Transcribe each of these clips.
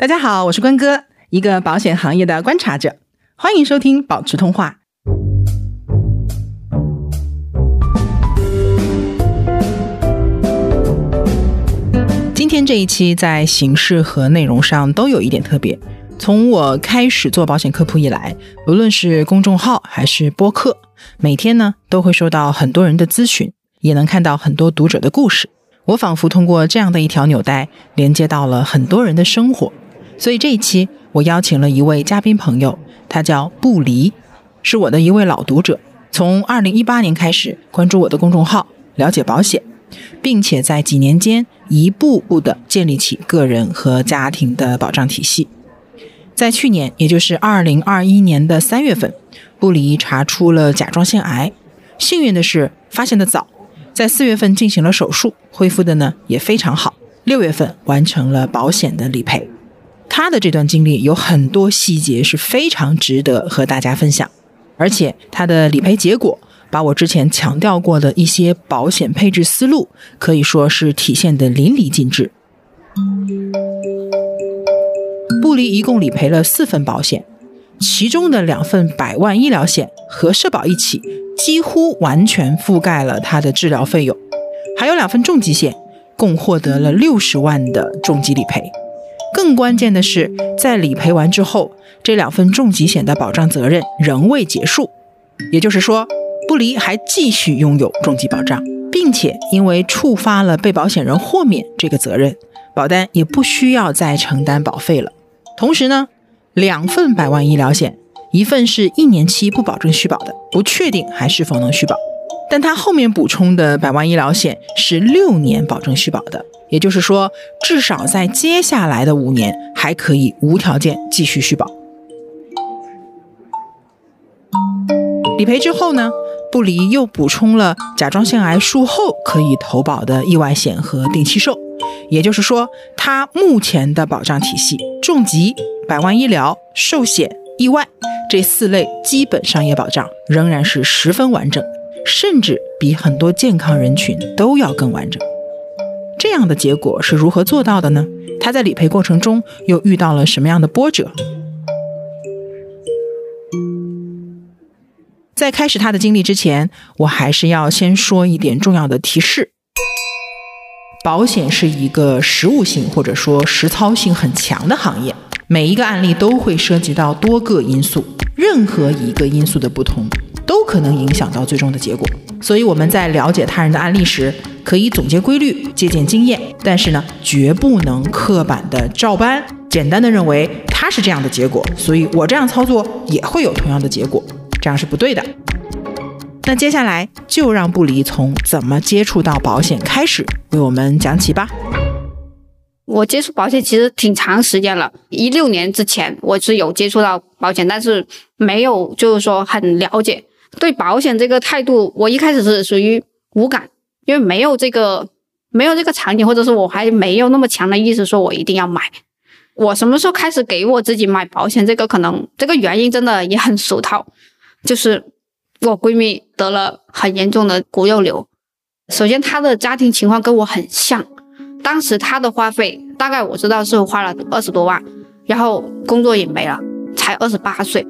大家好，我是关哥，一个保险行业的观察者，欢迎收听保持通话。今天这一期在形式和内容上都有一点特别。从我开始做保险科普以来，无论是公众号还是播客，每天呢都会收到很多人的咨询，也能看到很多读者的故事。我仿佛通过这样的一条纽带，连接到了很多人的生活。所以这一期我邀请了一位嘉宾朋友，他叫布离，是我的一位老读者，从二零一八年开始关注我的公众号，了解保险，并且在几年间一步步的建立起个人和家庭的保障体系。在去年，也就是二零二一年的三月份，布离查出了甲状腺癌，幸运的是发现的早，在四月份进行了手术，恢复的呢也非常好，六月份完成了保险的理赔。他的这段经历有很多细节是非常值得和大家分享，而且他的理赔结果把我之前强调过的一些保险配置思路可以说是体现的淋漓尽致。布离一共理赔了四份保险，其中的两份百万医疗险和社保一起，几乎完全覆盖了他的治疗费用，还有两份重疾险，共获得了六十万的重疾理赔。更关键的是，在理赔完之后，这两份重疾险的保障责任仍未结束，也就是说，不离还继续拥有重疾保障，并且因为触发了被保险人豁免这个责任，保单也不需要再承担保费了。同时呢，两份百万医疗险，一份是一年期不保证续保的，不确定还是否能续保。但他后面补充的百万医疗险是六年保证续保的，也就是说，至少在接下来的五年还可以无条件继续续保。理赔之后呢，布离又补充了甲状腺癌术后可以投保的意外险和定期寿，也就是说，他目前的保障体系，重疾、百万医疗、寿险、意外这四类基本商业保障仍然是十分完整。甚至比很多健康人群都要更完整。这样的结果是如何做到的呢？他在理赔过程中又遇到了什么样的波折？在开始他的经历之前，我还是要先说一点重要的提示：保险是一个实务性或者说实操性很强的行业，每一个案例都会涉及到多个因素，任何一个因素的不同。都可能影响到最终的结果，所以我们在了解他人的案例时，可以总结规律、借鉴经验，但是呢，绝不能刻板的照搬，简单的认为他是这样的结果，所以我这样操作也会有同样的结果，这样是不对的。那接下来就让布里从怎么接触到保险开始为我们讲起吧。我接触保险其实挺长时间了，一六年之前我是有接触到保险，但是没有就是说很了解。对保险这个态度，我一开始是属于无感，因为没有这个没有这个场景，或者是我还没有那么强的意识，说我一定要买。我什么时候开始给我自己买保险？这个可能这个原因真的也很俗套，就是我闺蜜得了很严重的骨肉瘤。首先，她的家庭情况跟我很像，当时她的花费大概我知道是花了二十多万，然后工作也没了，才二十八岁，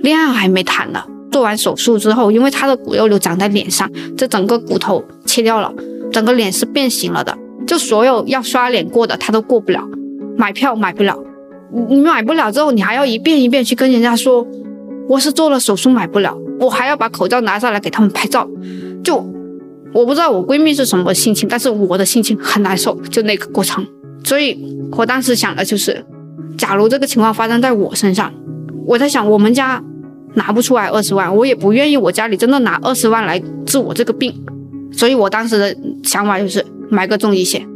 恋爱还没谈呢。做完手术之后，因为他的骨肉瘤长在脸上，这整个骨头切掉了，整个脸是变形了的。就所有要刷脸过的，他都过不了，买票买不了。你买不了之后，你还要一遍一遍去跟人家说，我是做了手术买不了，我还要把口罩拿下来给他们拍照。就我不知道我闺蜜是什么心情，但是我的心情很难受。就那个过程，所以我当时想的就是，假如这个情况发生在我身上，我在想我们家。拿不出来二十万，我也不愿意。我家里真的拿二十万来治我这个病，所以我当时的想法就是买个重疾险。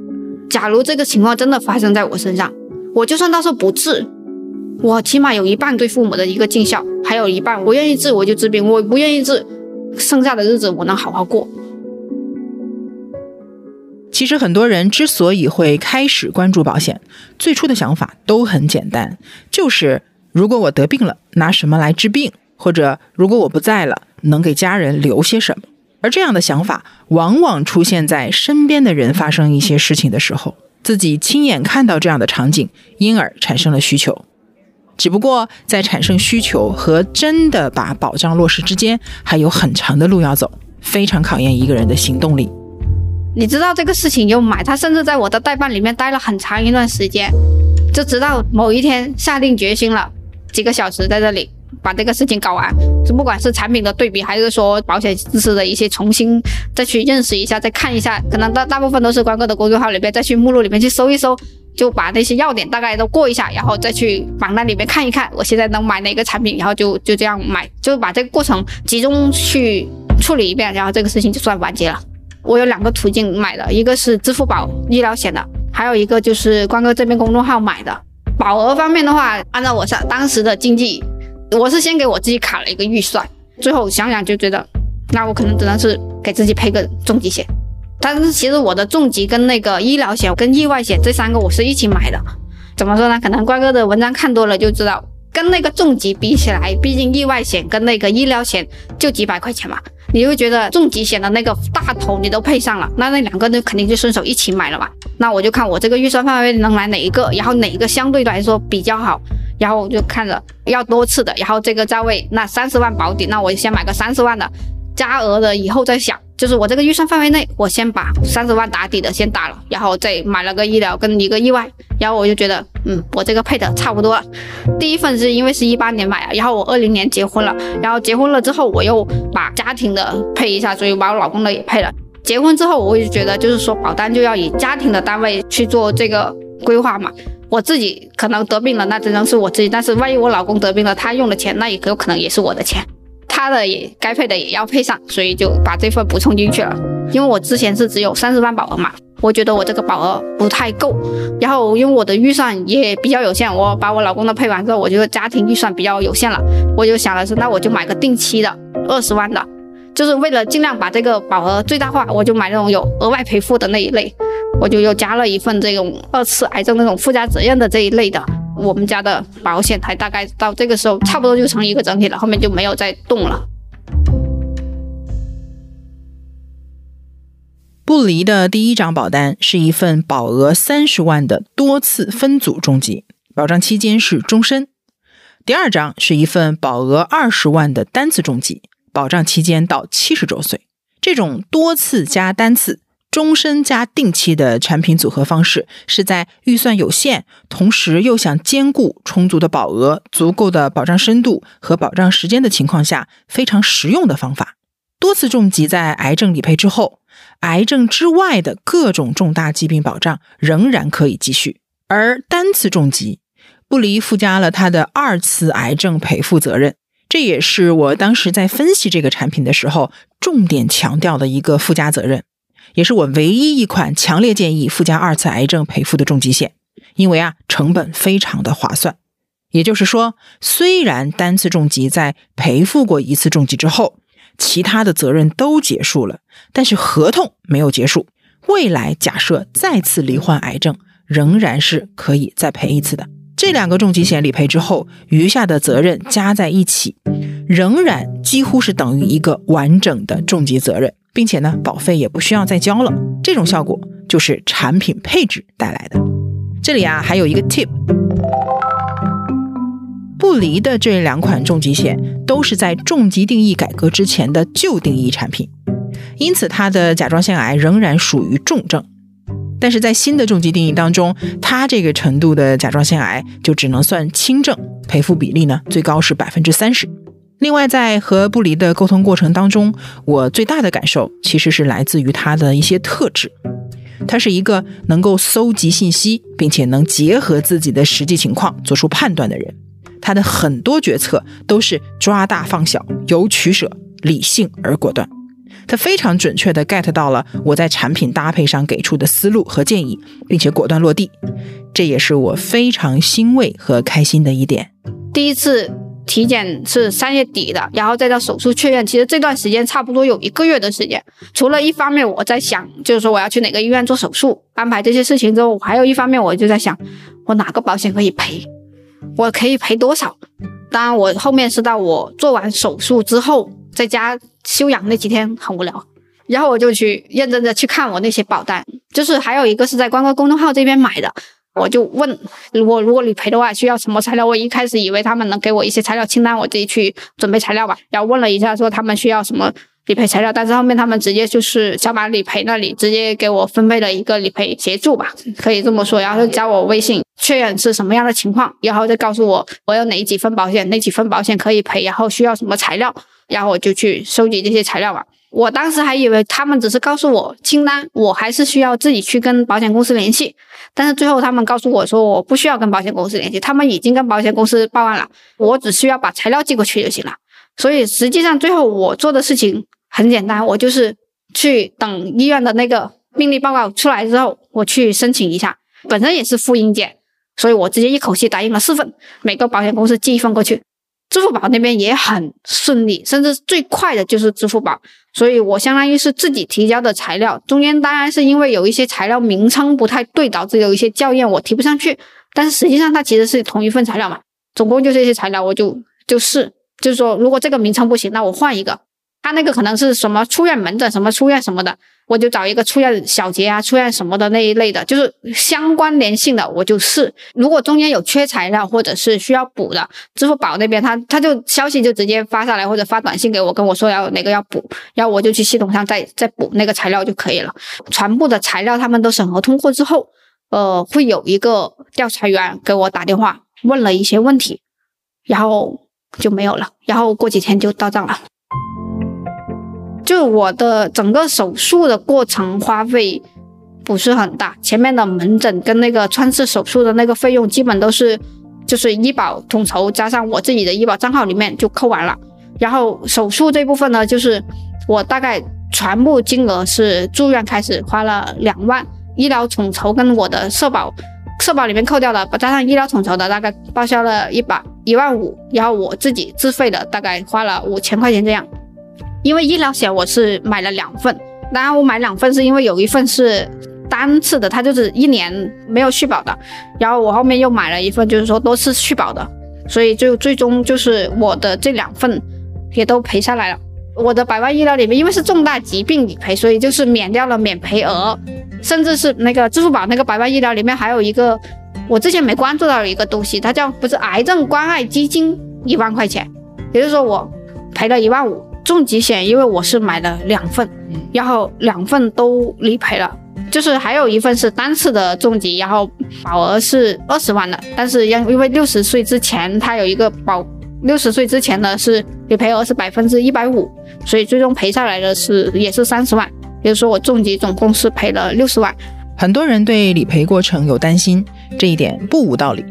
假如这个情况真的发生在我身上，我就算到时候不治，我起码有一半对父母的一个尽孝，还有一半我愿意治我就治病，我不愿意治，剩下的日子我能好好过。其实很多人之所以会开始关注保险，最初的想法都很简单，就是如果我得病了，拿什么来治病？或者，如果我不在了，能给家人留些什么？而这样的想法，往往出现在身边的人发生一些事情的时候。自己亲眼看到这样的场景，因而产生了需求。只不过在产生需求和真的把保障落实之间，还有很长的路要走，非常考验一个人的行动力。你知道这个事情有买，他甚至在我的代办里面待了很长一段时间，就直到某一天下定决心了，几个小时在这里把这个事情搞完。就不管是产品的对比，还是说保险知识的一些重新再去认识一下，再看一下，可能大大部分都是关哥的公众号里面再去目录里面去搜一搜，就把那些要点大概都过一下，然后再去榜单里面看一看，我现在能买哪个产品，然后就就这样买，就把这个过程集中去处理一遍，然后这个事情就算完结了。我有两个途径买的，一个是支付宝医疗险的，还有一个就是关哥这边公众号买的。保额方面的话，按照我上当时的经济，我是先给我自己卡了一个预算，最后想想就觉得，那我可能只能是给自己配个重疾险。但是其实我的重疾跟那个医疗险跟意外险这三个我是一起买的。怎么说呢？可能瓜哥的文章看多了就知道，跟那个重疾比起来，毕竟意外险跟那个医疗险就几百块钱嘛。你会觉得重疾险的那个大头你都配上了，那那两个呢肯定就顺手一起买了嘛。那我就看我这个预算范围能买哪一个，然后哪一个相对来说比较好，然后我就看着要多次的，然后这个价位那三十万保底，那我先买个三十万的，加额的以后再想。就是我这个预算范围内，我先把三十万打底的先打了，然后再买了个医疗跟一个意外，然后我就觉得，嗯，我这个配的差不多了。第一份是因为是一八年买的，然后我二零年结婚了，然后结婚了之后我又把家庭的配一下，所以把我老公的也配了。结婚之后我就觉得，就是说保单就要以家庭的单位去做这个规划嘛。我自己可能得病了，那只能是我自己，但是万一我老公得病了，他用的钱那也有可能也是我的钱。他的也该配的也要配上，所以就把这份补充进去了。因为我之前是只有三十万保额嘛，我觉得我这个保额不太够。然后因为我的预算也比较有限，我把我老公的配完之后，我觉得家庭预算比较有限了，我就想的是，那我就买个定期的二十万的，就是为了尽量把这个保额最大化，我就买那种有额外赔付的那一类，我就又加了一份这种二次癌症那种附加责任的这一类的。我们家的保险才大概到这个时候，差不多就成一个整体了，后面就没有再动了。不离的第一张保单是一份保额三十万的多次分组重疾，保障期间是终身；第二张是一份保额二十万的单次重疾，保障期间到七十周岁。这种多次加单次。终身加定期的产品组合方式，是在预算有限，同时又想兼顾充足的保额、足够的保障深度和保障时间的情况下，非常实用的方法。多次重疾在癌症理赔之后，癌症之外的各种重大疾病保障仍然可以继续。而单次重疾，不离附加了它的二次癌症赔付责任，这也是我当时在分析这个产品的时候重点强调的一个附加责任。也是我唯一一款强烈建议附加二次癌症赔付的重疾险，因为啊成本非常的划算。也就是说，虽然单次重疾在赔付过一次重疾之后，其他的责任都结束了，但是合同没有结束。未来假设再次罹患癌症，仍然是可以再赔一次的。这两个重疾险理赔之后，余下的责任加在一起，仍然几乎是等于一个完整的重疾责任。并且呢，保费也不需要再交了，这种效果就是产品配置带来的。这里啊，还有一个 tip，不离的这两款重疾险都是在重疾定义改革之前的旧定义产品，因此它的甲状腺癌仍然属于重症。但是在新的重疾定义当中，它这个程度的甲状腺癌就只能算轻症，赔付比例呢最高是百分之三十。另外，在和布离的沟通过程当中，我最大的感受其实是来自于他的一些特质。他是一个能够搜集信息，并且能结合自己的实际情况做出判断的人。他的很多决策都是抓大放小，有取舍，理性而果断。他非常准确地 get 到了我在产品搭配上给出的思路和建议，并且果断落地。这也是我非常欣慰和开心的一点。第一次。体检是三月底的，然后再到手术确认，其实这段时间差不多有一个月的时间。除了一方面我在想，就是说我要去哪个医院做手术，安排这些事情之后，还有一方面我就在想，我哪个保险可以赔，我可以赔多少？当然，我后面是到我做完手术之后，在家休养那几天很无聊，然后我就去认真的去看我那些保单，就是还有一个是在关关公众号这边买的，我就问我如果理赔的话需要什么材料，我一开始以为他们能给我一些材料清单，我自己去准备材料吧，然后问了一下说他们需要什么。理赔材料，但是后面他们直接就是小马理赔那里直接给我分配了一个理赔协助吧，可以这么说，然后加我微信确认是什么样的情况，然后再告诉我我有哪几份保险，哪几份保险可以赔，然后需要什么材料，然后我就去收集这些材料吧。我当时还以为他们只是告诉我清单，我还是需要自己去跟保险公司联系，但是最后他们告诉我说我不需要跟保险公司联系，他们已经跟保险公司报案了，我只需要把材料寄过去就行了。所以实际上最后我做的事情。很简单，我就是去等医院的那个病历报告出来之后，我去申请一下。本身也是复印件，所以我直接一口气答应了四份，每个保险公司寄一份过去。支付宝那边也很顺利，甚至最快的就是支付宝。所以我相当于是自己提交的材料，中间当然是因为有一些材料名称不太对，导致有一些校验我提不上去。但是实际上它其实是同一份材料嘛，总共就这些材料，我就就试，就是说如果这个名称不行，那我换一个。他那个可能是什么出院门诊，什么出院什么的，我就找一个出院小结啊，出院什么的那一类的，就是相关联性的，我就试。如果中间有缺材料或者是需要补的，支付宝那边他他就消息就直接发下来，或者发短信给我，跟我说要哪个要补，然后我就去系统上再再补那个材料就可以了。全部的材料他们都审核通过之后，呃，会有一个调查员给我打电话问了一些问题，然后就没有了，然后过几天就到账了。就我的整个手术的过程花费不是很大，前面的门诊跟那个穿刺手术的那个费用基本都是就是医保统筹加上我自己的医保账号里面就扣完了。然后手术这部分呢，就是我大概全部金额是住院开始花了两万，医疗统筹跟我的社保社保里面扣掉了，加上医疗统筹的大概报销了一百一万五，然后我自己自费的大概花了五千块钱这样。因为医疗险我是买了两份，当然我买两份是因为有一份是单次的，它就是一年没有续保的，然后我后面又买了一份，就是说多次续保的，所以就最终就是我的这两份也都赔下来了。我的百万医疗里面，因为是重大疾病理赔，所以就是免掉了免赔额，甚至是那个支付宝那个百万医疗里面还有一个我之前没关注到的一个东西，它叫不是癌症关爱基金一万块钱，也就是说我赔了一万五。重疾险，因为我是买了两份，然后两份都理赔了，就是还有一份是单次的重疾，然后保额是二十万的，但是因因为六十岁之前它有一个保，六十岁之前的是理赔额是百分之一百五，所以最终赔下来的是也是三十万，也就是说我重疾总共是赔了六十万。很多人对理赔过程有担心，这一点不无道理。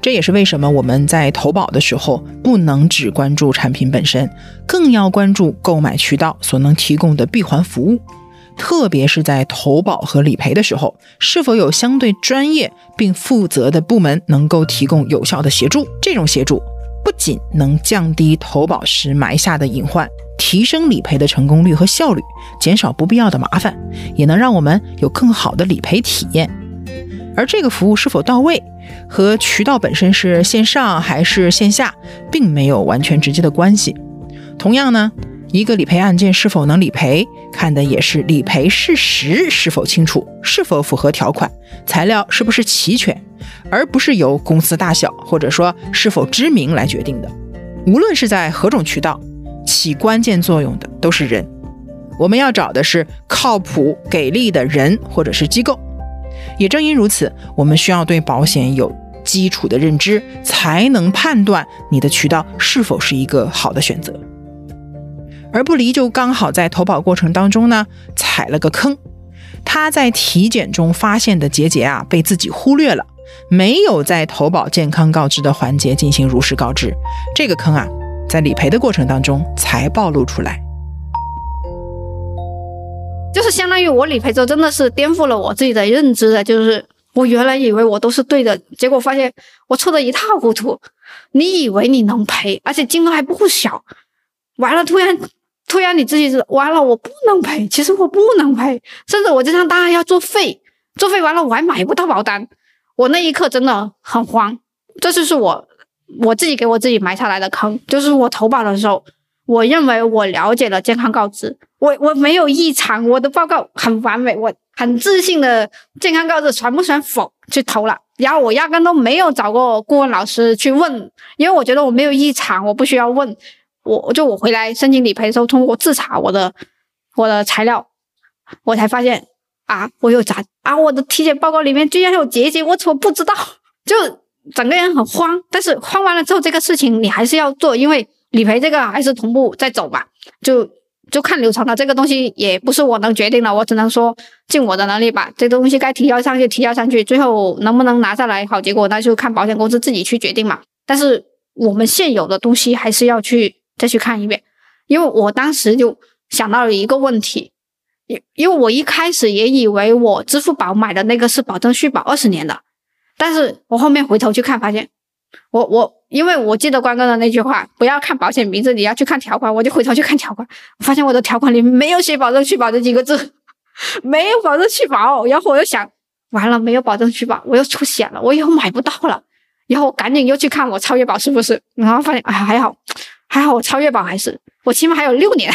这也是为什么我们在投保的时候不能只关注产品本身，更要关注购买渠道所能提供的闭环服务。特别是在投保和理赔的时候，是否有相对专业并负责的部门能够提供有效的协助？这种协助不仅能降低投保时埋下的隐患，提升理赔的成功率和效率，减少不必要的麻烦，也能让我们有更好的理赔体验。而这个服务是否到位？和渠道本身是线上还是线下，并没有完全直接的关系。同样呢，一个理赔案件是否能理赔，看的也是理赔事实是否清楚，是否符合条款，材料是不是齐全，而不是由公司大小或者说是否知名来决定的。无论是在何种渠道，起关键作用的都是人。我们要找的是靠谱给力的人或者是机构。也正因如此，我们需要对保险有基础的认知，才能判断你的渠道是否是一个好的选择。而不离就刚好在投保过程当中呢踩了个坑，他在体检中发现的结节啊被自己忽略了，没有在投保健康告知的环节进行如实告知，这个坑啊在理赔的过程当中才暴露出来。就是相当于我理赔之后，真的是颠覆了我自己的认知的。就是我原来以为我都是对的，结果发现我错的一塌糊涂。你以为你能赔，而且金额还不小，完了突然 突然你自己是完了，我不能赔。其实我不能赔，甚至我这张单还要作废，作废完了我还买不到保单。我那一刻真的很慌，这就是我我自己给我自己埋下来的坑。就是我投保的时候。我认为我了解了健康告知，我我没有异常，我的报告很完美，我很自信的健康告知全部选否去投了。然后我压根都没有找过顾问老师去问，因为我觉得我没有异常，我不需要问。我就我回来申请理赔的时候，通过自查我的我的材料，我才发现啊，我有杂啊，我的体检报告里面居然有结节，我怎么不知道？就整个人很慌。但是慌完了之后，这个事情你还是要做，因为理赔这个还是同步在走嘛，就就看流程了。这个东西也不是我能决定的，我只能说尽我的能力把这东西该提交上去提交上去，最后能不能拿下来好结果，那就看保险公司自己去决定嘛。但是我们现有的东西还是要去。再去看一遍，因为我当时就想到了一个问题，因因为我一开始也以为我支付宝买的那个是保证续保二十年的，但是我后面回头去看，发现我我因为我记得关哥的那句话，不要看保险名字，你要去看条款，我就回头去看条款，我发现我的条款里没有写保证续保这几个字，没有保证续保，然后我又想，完了没有保证续保，我又出险了，我以后买不到了，然后我赶紧又去看我超越保是不是，然后发现哎还好。还好我超越保还是我起码还有六年，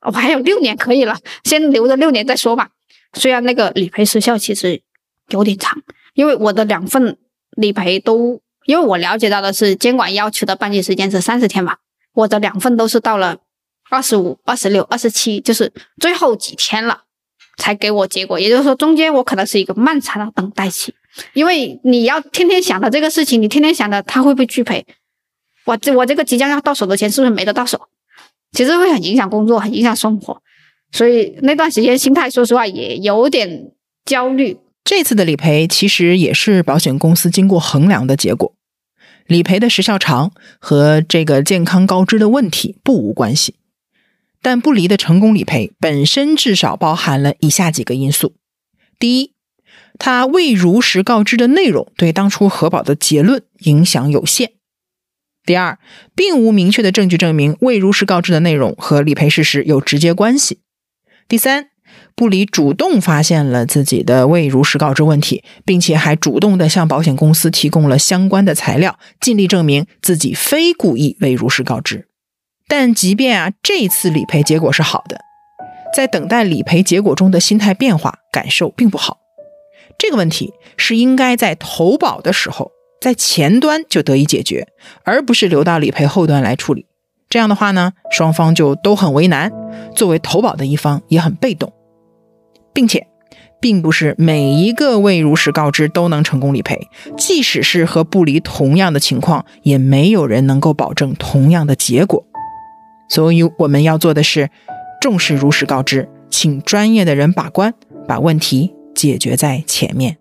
我还有六年可以了，先留着六年再说吧。虽然那个理赔时效其实有点长，因为我的两份理赔都，因为我了解到的是监管要求的办结时间是三十天嘛，我的两份都是到了二十五、二十六、二十七，就是最后几天了才给我结果。也就是说，中间我可能是一个漫长的等待期，因为你要天天想着这个事情，你天天想着他会不会拒赔。我这我这个即将要到手的钱是不是没得到手？其实会很影响工作，很影响生活，所以那段时间心态说实话也有点焦虑。这次的理赔其实也是保险公司经过衡量的结果，理赔的时效长和这个健康告知的问题不无关系，但不离的成功理赔本身至少包含了以下几个因素：第一，它未如实告知的内容对当初核保的结论影响有限。第二，并无明确的证据证明未如实告知的内容和理赔事实有直接关系。第三，布里主动发现了自己的未如实告知问题，并且还主动的向保险公司提供了相关的材料，尽力证明自己非故意未如实告知。但即便啊这次理赔结果是好的，在等待理赔结果中的心态变化感受并不好。这个问题是应该在投保的时候。在前端就得以解决，而不是留到理赔后端来处理。这样的话呢，双方就都很为难，作为投保的一方也很被动，并且，并不是每一个未如实告知都能成功理赔。即使是和不离同样的情况，也没有人能够保证同样的结果。所以我们要做的是重视如实告知，请专业的人把关，把问题解决在前面。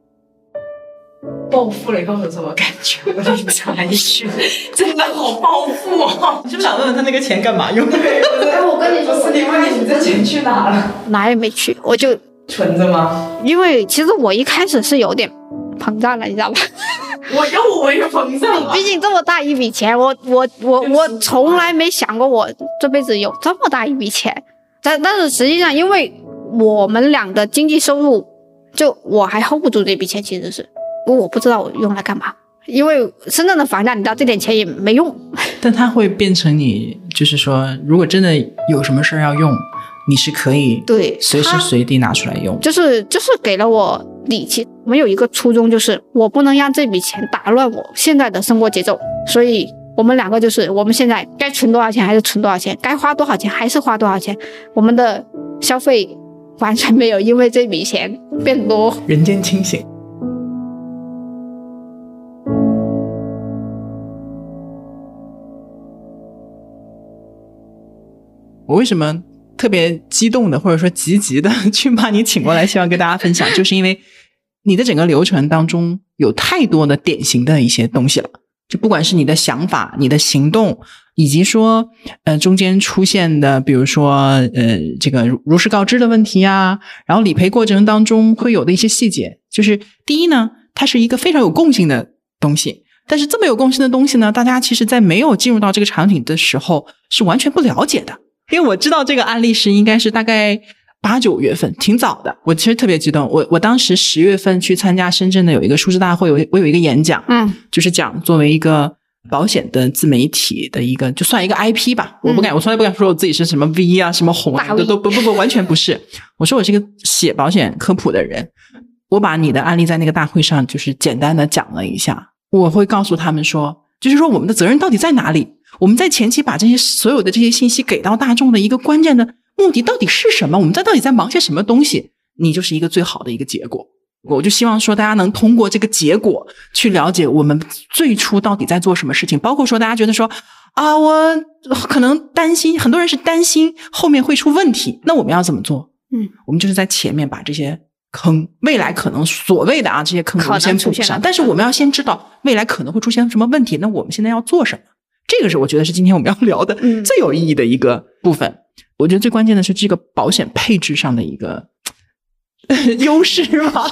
暴富了以后有什么感觉？我跟你讲一句，真的好暴富啊！你是不是想问问他那个钱干嘛用？哎，我跟你说，你问你，你这钱去哪了？哪也没去，我就存着吗？因为其实我一开始是有点膨胀了，你知道吧？我又我又膨胀了。毕竟这么大一笔钱，我我我我从来没想过我这辈子有这么大一笔钱。但但是实际上，因为我们俩的经济收入，就我还 hold 不住这笔钱，其实是。我不知道我用来干嘛，因为深圳的房价，你知道这点钱也没用。但它会变成你，就是说，如果真的有什么事儿要用，你是可以对随时随地拿出来用。就是就是给了我底气。我们有一个初衷，就是我不能让这笔钱打乱我现在的生活节奏。所以我们两个就是，我们现在该存多少钱还是存多少钱，该花多少钱还是花多少钱。我们的消费完全没有因为这笔钱变多。人间清醒。我为什么特别激动的，或者说积极的去把你请过来，希望跟大家分享，就是因为你的整个流程当中有太多的典型的一些东西了。就不管是你的想法、你的行动，以及说呃中间出现的，比如说呃这个如实告知的问题啊，然后理赔过程当中会有的一些细节，就是第一呢，它是一个非常有共性的东西，但是这么有共性的东西呢，大家其实在没有进入到这个场景的时候是完全不了解的。因为我知道这个案例是应该是大概八九月份，挺早的。我其实特别激动，我我当时十月份去参加深圳的有一个数字大会，我我有一个演讲，嗯，就是讲作为一个保险的自媒体的一个，就算一个 IP 吧。我不敢，我从来不敢说我自己是什么 V 啊，什么红啊，大都都不不不，完全不是。我说我是一个写保险科普的人，我把你的案例在那个大会上就是简单的讲了一下，我会告诉他们说，就是说我们的责任到底在哪里？我们在前期把这些所有的这些信息给到大众的一个关键的目的到底是什么？我们在到底在忙些什么东西？你就是一个最好的一个结果。我就希望说，大家能通过这个结果去了解我们最初到底在做什么事情，包括说大家觉得说啊，我可能担心，很多人是担心后面会出问题，那我们要怎么做？嗯，我们就是在前面把这些坑，未来可能所谓的啊这些坑，我可能们先补上，出现的但是我们要先知道未来可能会出现什么问题，那我们现在要做什么？这个是我觉得是今天我们要聊的嗯最有意义的一个部分。我觉得最关键的是这个保险配置上的一个 优势吗，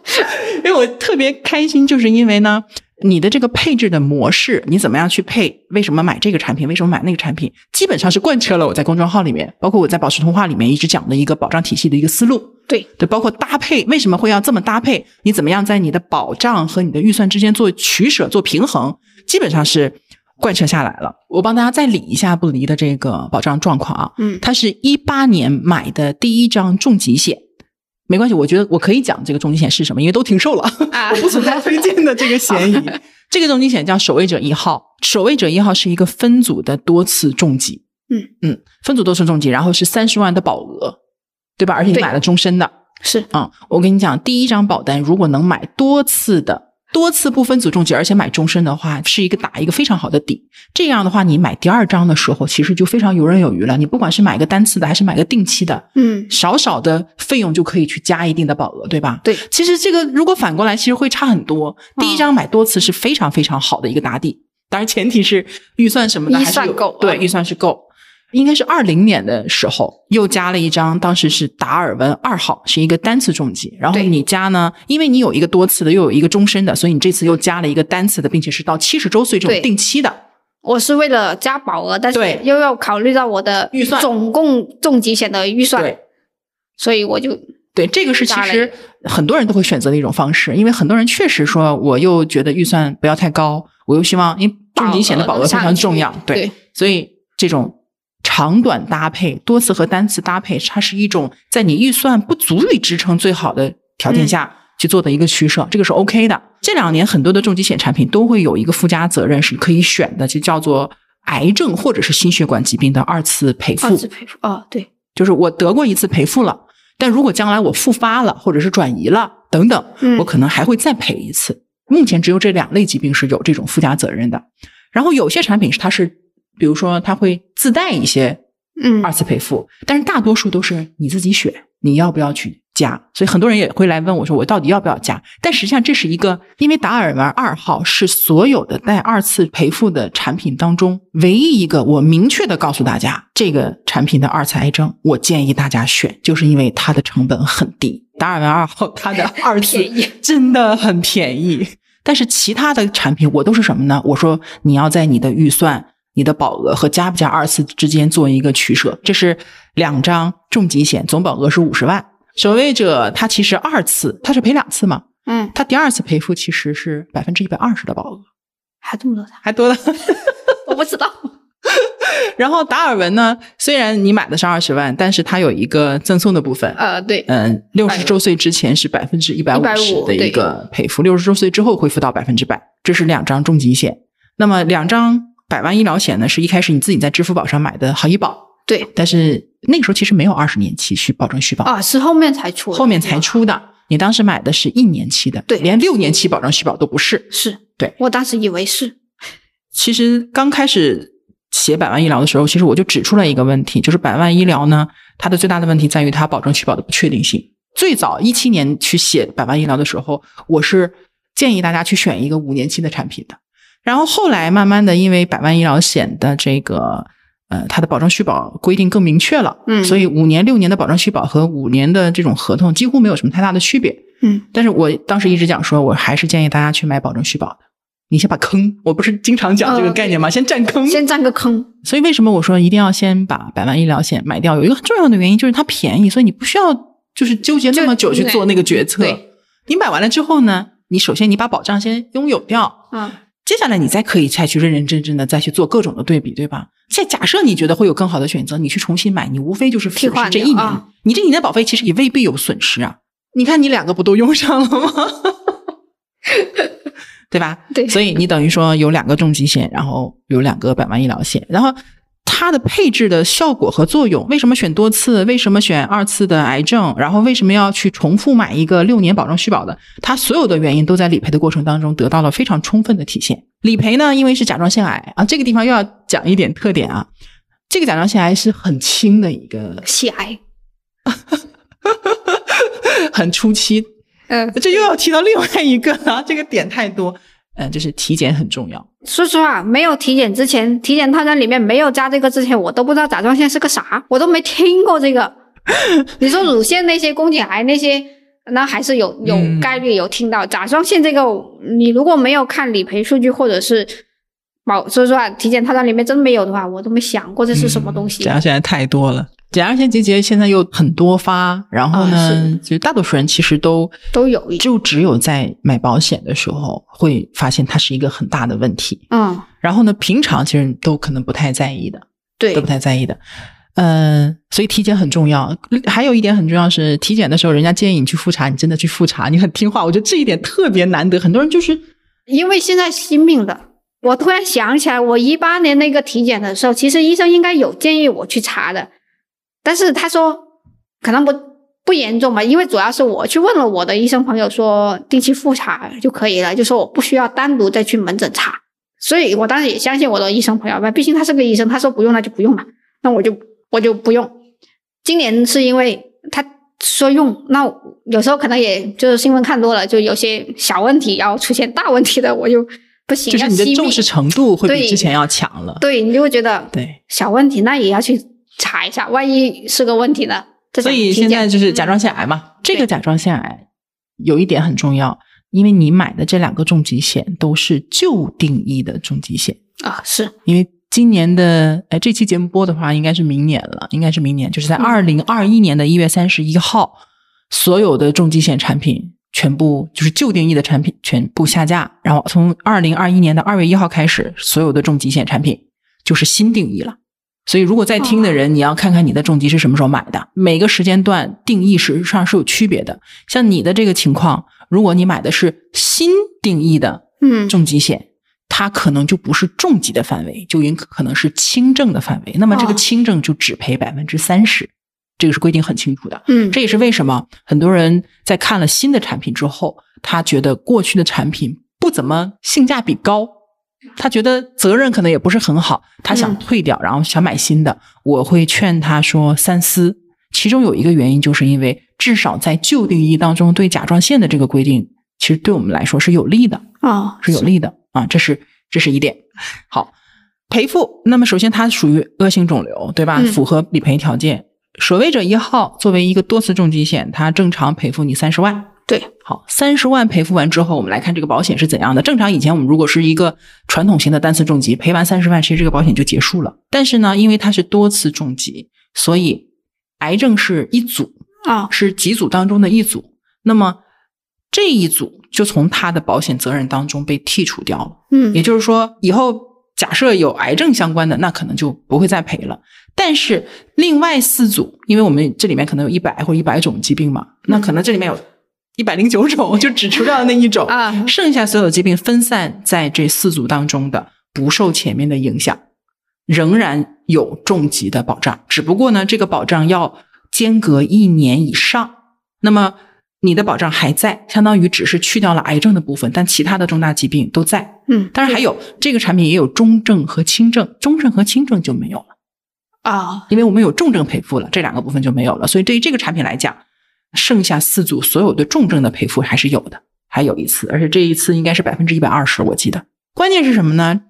因为我特别开心，就是因为呢，你的这个配置的模式，你怎么样去配？为什么买这个产品？为什么买那个产品？基本上是贯彻了我在公众号里面，包括我在保持通话里面一直讲的一个保障体系的一个思路。对，对，包括搭配，为什么会要这么搭配？你怎么样在你的保障和你的预算之间做取舍、做平衡？基本上是贯彻下来了。我帮大家再理一下不离的这个保障状况啊。嗯他是一八年买的第一张重疾险，没关系，我觉得我可以讲这个重疾险是什么，因为都停售了，啊 我不存在推荐的这个嫌疑。这个重疾险叫守卫者一号，守卫者一号是一个分组的多次重疾，嗯嗯，分组多次重疾，然后是三十万的保额，对吧？而且你买了终身的，是啊、我跟你讲，第一张保单如果能买多次的。多次不分组重疾，而且买终身的话，是一个打一个非常好的底。这样的话，你买第二张的时候，其实就非常游刃有余了。你不管是买个单次的，还是买个定期的，嗯少少的费用就可以去加一定的保额，对吧？对其实这个如果反过来，其实会差很多。第一张买多次是非常非常好的一个打底，当然前提是预算什么的还是有算够对，嗯预算是够。应该是二零年的时候又加了一张，当时是达尔文二号，是一个单次重疾。然后你加呢，因为你有一个多次的，又有一个终身的，所以你这次又加了一个单次的，并且是到七十周岁这种定期的。我是为了加保额，但是对。又要考虑到我的预算总共重疾险的预算，对，所以我就对，这个是其实很多人都会选择的一种方式，因为很多人确实说，我又觉得预算不要太高，我又希望，因为重疾险的保额非常重要，对，对所以这种长短搭配、多次和单次搭配，它是一种在你预算不足以支撑最好的条件下。去做的一个取舍，这个是 OK 的。这两年很多的重疾险产品都会有一个附加责任是可以选的，就叫做癌症或者是心血管疾病的二次赔付。二次赔付哦，对，就是我得过一次赔付了，但如果将来我复发了，或者是转移了等等，嗯我可能还会再赔一次。目前只有这两类疾病是有这种附加责任的。然后有些产品是它是，比如说它会自带一些嗯二次赔付，但是大多数都是你自己选，你要不要去加。所以很多人也会来问我说，我到底要不要加？但实际上这是一个，因为达尔文二号是所有的带二次赔付的产品当中唯一一个我明确的告诉大家，这个产品的二次癌症，我建议大家选，就是因为它的成本很低。达尔文二号它的 二次真的很便宜，但是其他的产品我都是什么呢？我说你要在你的预算、你的保额和加不加二次之间做一个取舍。这是两张重疾险，总保额是五十万。守卫者它其实二次，它是赔两次嘛，嗯，它第二次赔付其实是百分之一百二十的保额，还这么多，还多了。我不知道，然后达尔文呢，虽然你买的是二十万，但是它有一个赠送的部分，呃，对，嗯，六十周岁之前是百分之一百五十150的一个赔付，六十周岁之后恢复到百分之百。这是两张重疾险。那么两张百万医疗险呢，是一开始你自己在支付宝上买的好医保，对，但是那个时候其实没有二十年期续保证续保，啊，是后面才出的，后面才出的。你当时买的是一年期的，对连六年期保证续保都不是。是，对我当时以为是，其实刚开始写百万医疗的时候，其实我就指出了一个问题，就是百万医疗呢，它的最大的问题在于它保证续保的不确定性。最早一七年去写百万医疗的时候，我是建议大家去选一个五年期的产品的。然后后来慢慢的，因为百万医疗险的这个呃，它的保障续保规定更明确了，嗯所以五年、六年的保障续保和五年的这种合同几乎没有什么太大的区别。嗯，但是我当时一直讲说，我还是建议大家去买保证续保的。你先把坑，我不是经常讲这个哦概念吗？先占坑。先占个坑，所以为什么我说一定要先把百万医疗险买掉？有一个很重要的原因就是它便宜，所以你不需要就是纠结那么久去做那个决策。你买完了之后呢，你首先你把保障先拥有掉，嗯，接下来你再可以再去认认真真的再去做各种的对比，对吧？现在假设你觉得会有更好的选择，你去重新买，你无非就是损失这一年，你这一年的保费其实也未必有损失啊。你看你两个不都用上了吗？对吧？对所以你等于说有两个重疾险，然后有两个百万医疗险，然后它的配置的效果和作用，为什么选多次？为什么选二次的癌症？然后为什么要去重复买一个六年保证续保的？它所有的原因都在理赔的过程当中得到了非常充分的体现。理赔呢，因为是甲状腺癌啊，这个地方又要讲一点特点啊，这个甲状腺癌是很轻的一个，腺癌，很初期嗯、这又要提到另外一个啊，这个点太多，嗯，就是体检很重要。说实话，没有体检之前，体检套餐里面没有加这个之前，我都不知道甲状腺是个啥，我都没听过这个。你说乳腺那些、宫颈癌那些，那还是有有嗯概率有听到。甲状腺这个，你如果没有看理赔数据，或者是保，说实话，体检套餐里面真没有的话，我都没想过这是什么东西。甲状腺癌太多了，甲状腺结节现在又很多发，然后呢，就是大多数人其实都都有就只有在买保险的时候会发现它是一个很大的问题，嗯，然后呢，平常其实都可能不太在意的，对都不，太在意的。嗯，所以体检很重要。还有一点很重要是，体检的时候，人家建议你去复查，你真的去复查，你很听话。我觉得这一点特别难得。很多人就是因为现在惜命的，我突然想起来，我一八年那个体检的时候，其实医生应该有建议我去查的，但是他说可能不不严重吧，因为主要是我去问了我的医生朋友，说定期复查就可以了，就说我不需要单独再去门诊查，所以我当时也相信我的医生朋友吧，毕竟他是个医生，他说不用那就不用嘛，那我就我就不用。今年是因为他说用，那有时候可能也就是新闻看多了，就有些小问题要出现大问题的，我就不行，就是你的重视程度会比之前要强了。对你就会觉得对，小问题那也要去查一下，万一是个问题呢？所以现在就是甲状腺癌嘛，这个甲状腺癌有一点很重要，因为你买的这两个重疾险都是旧定义的重疾险，啊是因为今年的哎这期节目播的话应该是明年了，应该是明年，就是在嗯二零二一年的一月三十一号，所有的重疾险产品全部就是旧定义的产品全部下架，然后从二零二一年的二月一号开始，所有的重疾险产品就是新定义了。所以，如果在听的人，你要看看你的重疾是什么时候买的，每个时间段定义实际上是有区别的。像你的这个情况，如果你买的是新定义的嗯重疾险，它可能就不是重疾的范围，就有可能是轻症的范围。那么这个哦轻症就只赔百分之三十，这个是规定很清楚的。嗯这也是为什么很多人在看了新的产品之后，他觉得过去的产品不怎么性价比高，他觉得责任可能也不是很好，他想嗯退掉，然后想买新的。我会劝他说三思。其中有一个原因，就是因为至少在旧定义当中对甲状腺的这个规定，其实对我们来说是有利的。哦是有利的啊，这是这是一点。好，赔付，那么首先它属于恶性肿瘤，对吧？嗯符合理赔条件。守卫者一号作为一个多次重疾险，它正常赔付你三十万。对，好，三十万赔付完之后，我们来看这个保险是怎样的。正常以前我们如果是一个传统型的单次重疾，赔完三十万，其实这个保险就结束了。但是呢，因为它是多次重疾，所以癌症是一组，哦是几组当中的一组。那么这一组就从他的保险责任当中被剔除掉了。嗯也就是说，以后假设有癌症相关的，那可能就不会再赔了。但是另外四组，因为我们这里面可能有一百或者一百种疾病嘛，那可能这里面有一百零九种，就只除掉了那一种，啊剩下所有的疾病分散在这四组当中的，不受前面的影响，仍然有重疾的保障。只不过呢，这个保障要间隔一年以上。那么你的保障还在，相当于只是去掉了癌症的部分，但其他的重大疾病都在。嗯，当然还有这个产品也有中症和轻症，中症和轻症就没有了，啊因为我们有重症赔付了，这两个部分就没有了。所以对于这个产品来讲，剩下四组所有的重症的赔付还是有的，还有一次，而且这一次应该是百分之一百二十，我记得。关键是什么呢？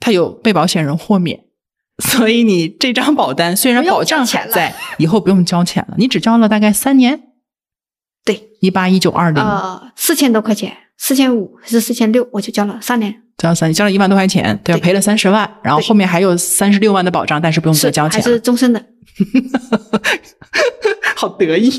它有被保险人豁免，所以你这张保单虽然保障还在，以后不用交钱了，你只交了大概三年，对，一八一九二零，呃四千多块钱，四千五还是四千六，我就交了三年，交了三，交了一万多块钱，对？对赔了三十万，然后后面还有三十六万的保障，但是不用再交钱了是终身的，好得意。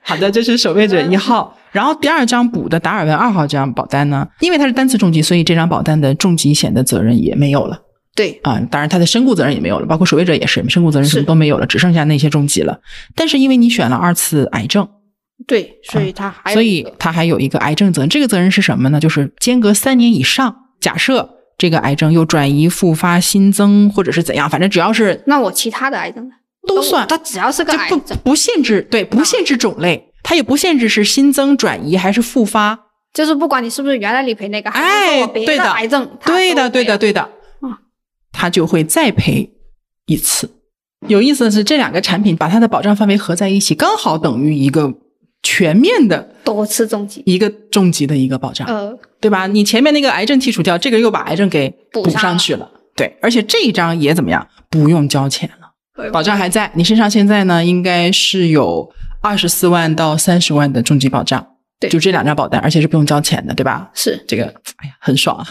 好的，这是守卫者一号。然后第二张补的达尔文二号这张保单呢，因为它是单次重疾，所以这张保单的重疾险的责任也没有了对，啊。当然，它的身故责任也没有了，包括守卫者也是身故责任什么都没有了，只剩下那些重疾了。但是因为你选了二次癌症，对，所以他还有所以它还有一个癌症责任。这个责任是什么呢？就是间隔三年以上，假设这个癌症又转移、复发、新增或者是怎样，反正只要是那我其他的癌症呢？都算，它只要是个癌症，不限制，对，不限制种类，它也不限制是新增、转移还是复发。就是不管你是不是原来理赔那个，哎别对的癌症，对的，对的，对的啊，它就会再赔一次。有意思的是，这两个产品把它的保障范围合在一起，刚好等于一个全面的多次重疾，一个重疾的一个保障，呃，对吧？你前面那个癌症剔除掉，这个又把癌症给补补上去了。对，而且这一张也怎么样？不用交钱了，对保障还在。你身上现在呢，应该是有二十四万到三十万的重疾保障，对就这两张保单，而且是不用交钱的，对吧？是这个，哎呀，很爽啊！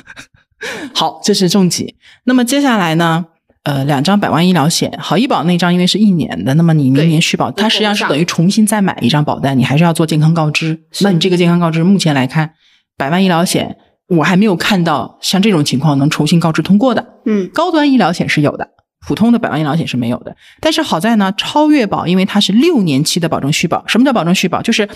好，这是重疾。那么接下来呢？呃，两张百万医疗险，好医保那张因为是一年的，那么你明年续保，它实际上是等于重新再买一张保单，你还是要做健康告知。那你这个健康告知，目前来看，百万医疗险我还没有看到像这种情况能重新告知通过的。嗯，高端医疗险是有的，普通的百万医疗险是没有的。但是好在呢，超越保因为它是六年期的保证续保。什么叫保证续保？就是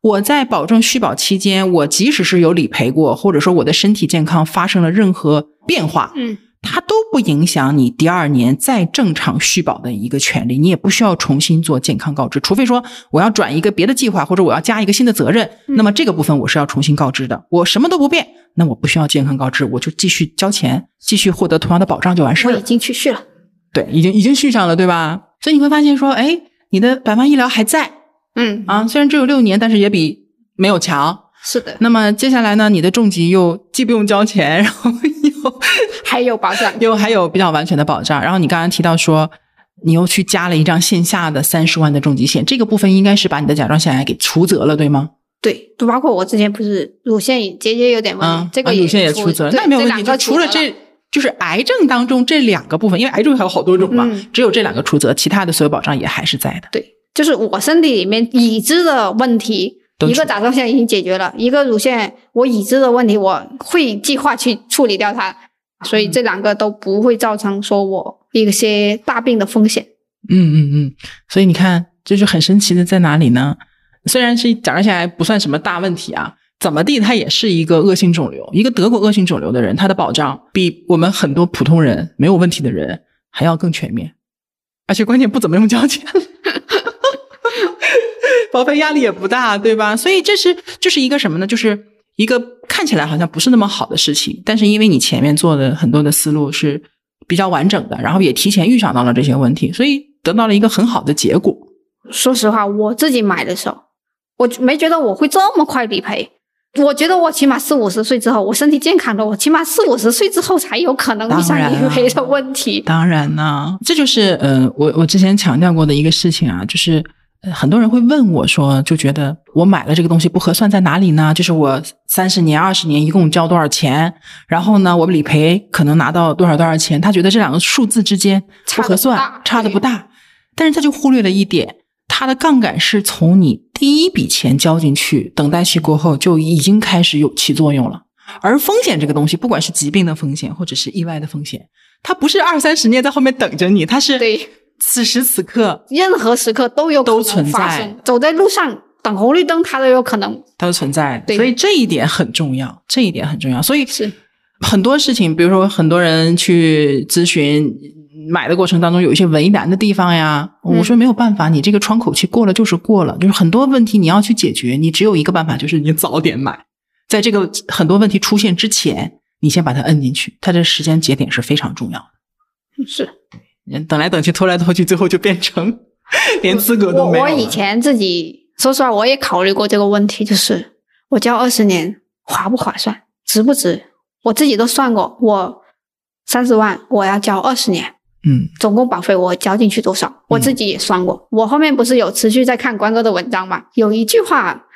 我在保证续保期间，我即使是有理赔过，或者说我的身体健康发生了任何变化，嗯，它都不影响你第二年再正常续保的一个权利，你也不需要重新做健康告知，除非说我要转一个别的计划，或者我要加一个新的责任，嗯那么这个部分我是要重新告知的。我什么都不变，那我不需要健康告知，我就继续交钱，继续获得同样的保障就完事儿我已。经去续了，对，已经已经续上了，对吧？所以你会发现说，哎，你的百万医疗还在嗯，啊，虽然只有六年，但是也比没有强。是的，那么接下来呢，你的重疾又既不用交钱，然后又 还有保障，又还有比较完全的保障。然后你刚刚提到说，你又去加了一张线下的三十万的重疾险，这个部分应该是把你的甲状腺癌给除责了，对吗？对，就包括我之前不是乳腺结节有点问题，嗯，这个啊乳腺也出出责那没有问题。除了这，就是癌症当中这两个部分，因为癌症还有好多种嘛，嗯只有这两个除责，其他的所有保障也还是在的。对，就是我身体里面已知的问题，一个甲状腺已经解决了，一个乳腺我已知的问题，我会计划去处理掉它，所以这两个都不会造成说我一些大病的风险。嗯嗯嗯，所以你看，就是很神奇的在哪里呢？虽然是甲状腺癌不算什么大问题啊，怎么地它也是一个恶性肿瘤。一个得过恶性肿瘤的人，他的保障比我们很多普通人没有问题的人还要更全面，而且关键不怎么用交钱，保费压力也不大，对吧？所以这是这是一个什么呢？就是一个看起来好像不是那么好的事情，但是因为你前面做的很多的思路是比较完整的，然后也提前预想到了这些问题，所以得到了一个很好的结果。说实话，我自己买的时候，我没觉得我会这么快理赔。我觉得我起码四五十岁之后，我身体健康的，我起码四五十岁之后才有可能遇上理赔的问题。当然呢，这就是呃，我我之前强调过的一个事情啊，就是呃，很多人会问我说，就觉得我买了这个东西不合算在哪里呢？就是我三十年、二十年一共交多少钱，然后呢，我理赔可能拿到多少多少钱？他觉得这两个数字之间不合算，差的不大，但是他就忽略了一点。它的杠杆是从你第一笔钱交进去，等待期过后就已经开始有起作用了。而风险这个东西，不管是疾病的风险或者是意外的风险，它不是二三十年在后面等着你，它是对此时此刻任何时刻都有可能都存在。走在路上等红绿灯，它都有可能它都存在。对所以这一点很重要，这一点很重要。所以是很多事情，比如说很多人去咨询买的过程当中有一些为难的地方呀，嗯我说没有办法，你这个窗口期过了就是过了，就是很多问题你要去解决，你只有一个办法，就是你早点买，在这个很多问题出现之前，你先把它摁进去，它的时间节点是非常重要的。是。等来等去，拖来拖去，最后就变成 连资格都没有。我我以前自己说实话，我也考虑过这个问题，就是我交二十年划不划算，值不值？我自己都算过，我三十万我要交二十年，嗯总共保费我交进去多少？我自己也算过。我后面不是有持续在看关哥的文章嘛？有一句话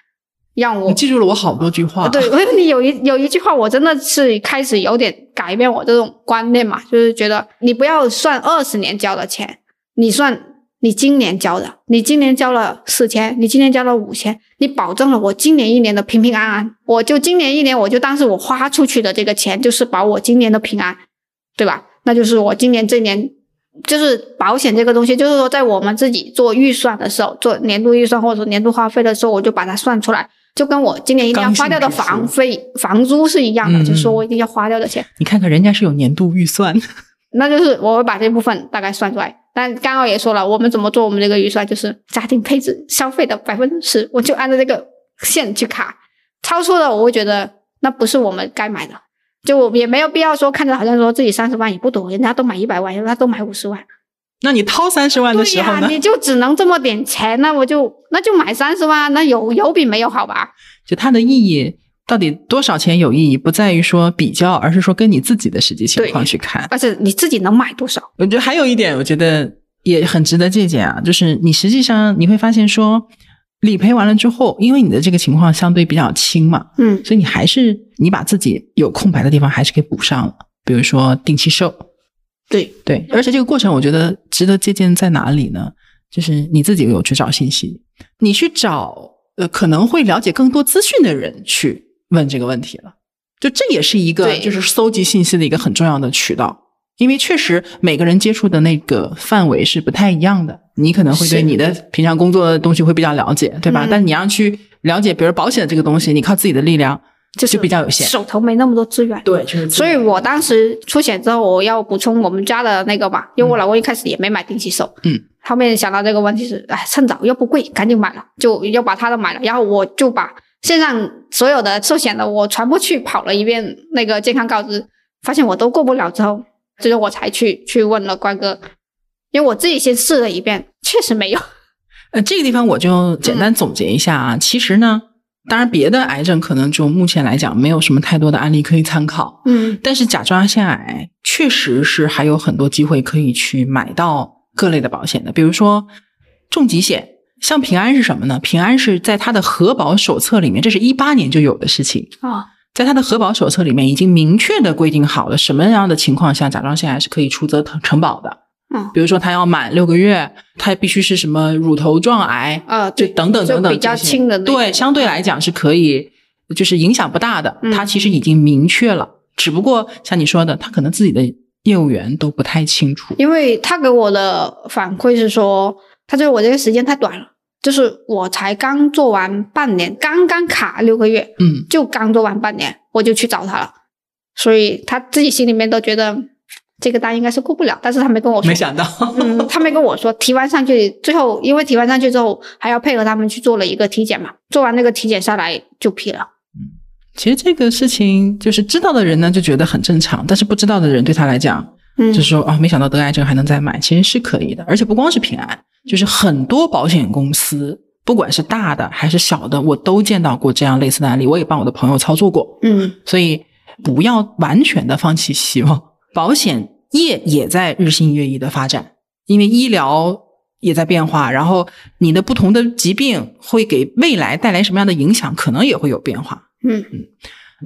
让我你记住了我好多句话。对，因为你有一有一句话，我真的是开始有点改变我这种观念嘛，就是觉得你不要算二十年交的钱，你算你今年交的，你今年交了四千，你今年交了五千，你保证了我今年一年的平平安安，我就今年一年我就当是我花出去的这个钱，就是保我今年的平安，对吧？那就是我今年这年就是保险这个东西，就是说在我们自己做预算的时候，做年度预算或者年度花费的时候，我就把它算出来，就跟我今年一定要花掉的房费、房租是一样的，嗯。就是说我一定要花掉的钱。你看看人家是有年度预算，那就是我会把这部分大概算出来。但刚刚也说了，我们怎么做我们这个预算，就是家庭配置消费的百分之十，我就按照这个线去卡，超出了我会觉得那不是我们该买的，就我也没有必要说看着好像说自己三十万也不多，人家都买一百万，人家都买五十万，那你掏三十万的、时候呢？你就只能这么点钱，那我就那就买三十万，那有有比没有好吧？就它的意义到底多少钱有意义，不在于说比较，而是说跟你自己的实际情况去看。而且你自己能买多少？我觉得还有一点，我觉得也很值得借鉴啊，就是你实际上你会发现说，理赔完了之后，因为你的这个情况相对比较轻嘛，嗯所以你还是你把自己有空白的地方还是给补上了，比如说定期售，对对，而且这个过程我觉得值得借鉴在哪里呢？就是你自己有去找信息，你去找呃可能会了解更多资讯的人去问这个问题了。就这也是一个就是搜集信息的一个很重要的渠道，因为确实每个人接触的那个范围是不太一样的。你可能会对你的平常工作的东西会比较了解，对吧？嗯但你要去了解，比如保险这个东西，你靠自己的力量就是就比较有限。手头没那么多资源。对，就是所以我当时出险之后，我要补充我们家的那个嘛，因为我老公一开始也没买定期寿，嗯，后面想到这个问题是，哎，趁早又不贵，赶紧买了，就要把他的买了，然后我就把线上所有的寿险的我全部去跑了一遍那个健康告知，发现我都过不了之后，最后我才去去问了关哥，因为我自己先试了一遍，确实没有，呃，这个地方我就简单总结一下啊。其实呢，当然别的癌症可能就目前来讲没有什么太多的案例可以参考，嗯但是甲状腺癌确实是还有很多机会可以去买到各类的保险的，比如说重疾险。像平安是什么呢？平安是在它的核保手册里面，这是一八年就有的事情，啊在它的核保手册里面已经明确的规定好了什么样的情况下甲状腺癌是可以出责承承保的。嗯。比如说他要满六个月，他必须是什么乳头状癌，啊对，就等等等等就比较这些轻的对，相对来讲是可以，就是影响不大的。嗯。他其实已经明确了，只不过像你说的，他可能自己的业务员都不太清楚。因为他给我的反馈是说，他觉得我这个时间太短了，就是我才刚做完半年，刚刚卡六个月，嗯，就刚做完半年，我就去找他了，所以他自己心里面都觉得这个单应该是过不了，但是他没跟我说。没，想到，嗯，他没跟我说，提完上去，最后因为提完上去之后，还要配合他们去做了一个体检嘛，做完那个体检下来就批了，嗯。其实这个事情就是知道的人呢就觉得很正常，但是不知道的人对他来讲，嗯，就是说啊，没想到得癌症还能再买，其实是可以的，而且不光是平安，就是很多保险公司，不管是大的还是小的，我都见到过这样类似的案例，我也帮我的朋友操作过，嗯。所以不要完全的放弃希望，保险业也在日新月异的发展，因为医疗也在变化，然后你的不同的疾病会给未来带来什么样的影响，可能也会有变化。嗯嗯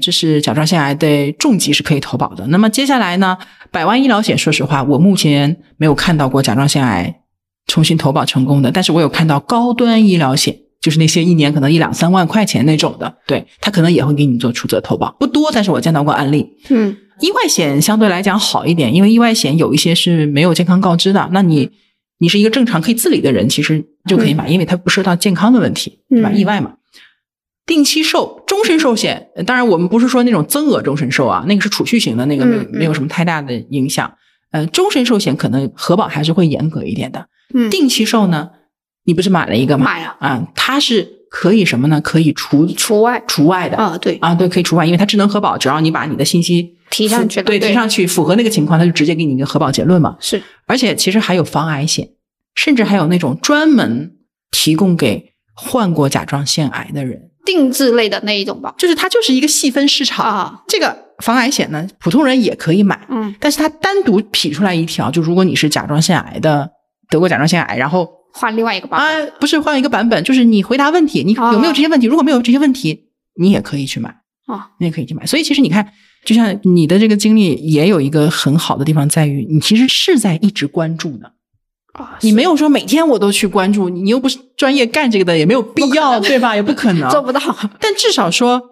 这是甲状腺癌的重疾是可以投保的。那么接下来呢，百万医疗险，说实话，我目前没有看到过甲状腺癌重新投保成功的，但是我有看到高端医疗险，就是那些一年可能一两三万块钱那种的，对他可能也会给你做出责投保，不多，但是我见到过案例。嗯意外险相对来讲好一点，因为意外险有一些是没有健康告知的，那你你是一个正常可以自理的人，其实就可以买，因为它不涉及到健康的问题，对吧？嗯意外嘛。定期寿、终身寿险，呃当然我们不是说那种增额终身寿啊，那个是储蓄型的，那个没有嗯嗯没有什么太大的影响。呃，终身寿险可能核保还是会严格一点的。嗯，定期寿呢，你不是买了一个吗？买了啊，它是可以什么呢？可以除除外除外的。啊，对，啊，对，可以除外，因为它智能核保，只要你把你的信息提上去了对，提上去符合那个情况，他就直接给你一个核保结论嘛。是而且其实还有防癌险，甚至还有那种专门提供给患过甲状腺癌的人，定制类的那一种吧，就是它就是一个细分市场。啊，这个防癌险呢，普通人也可以买，嗯但是它单独匹出来一条，就如果你是甲状腺癌的，得过甲状腺癌，然后换另外一个版本，啊，不是换一个版本，就是你回答问题，你有没有这些问题？如果没有这些问题，你也可以去买。啊，你也可以去买。所以其实你看，就像你的这个经历，也有一个很好的地方在于，你其实是在一直关注的，啊你没有说每天我都去关注，你你又不是专业干这个的，也没有必要，对吧？也不可能 做不到。但至少说，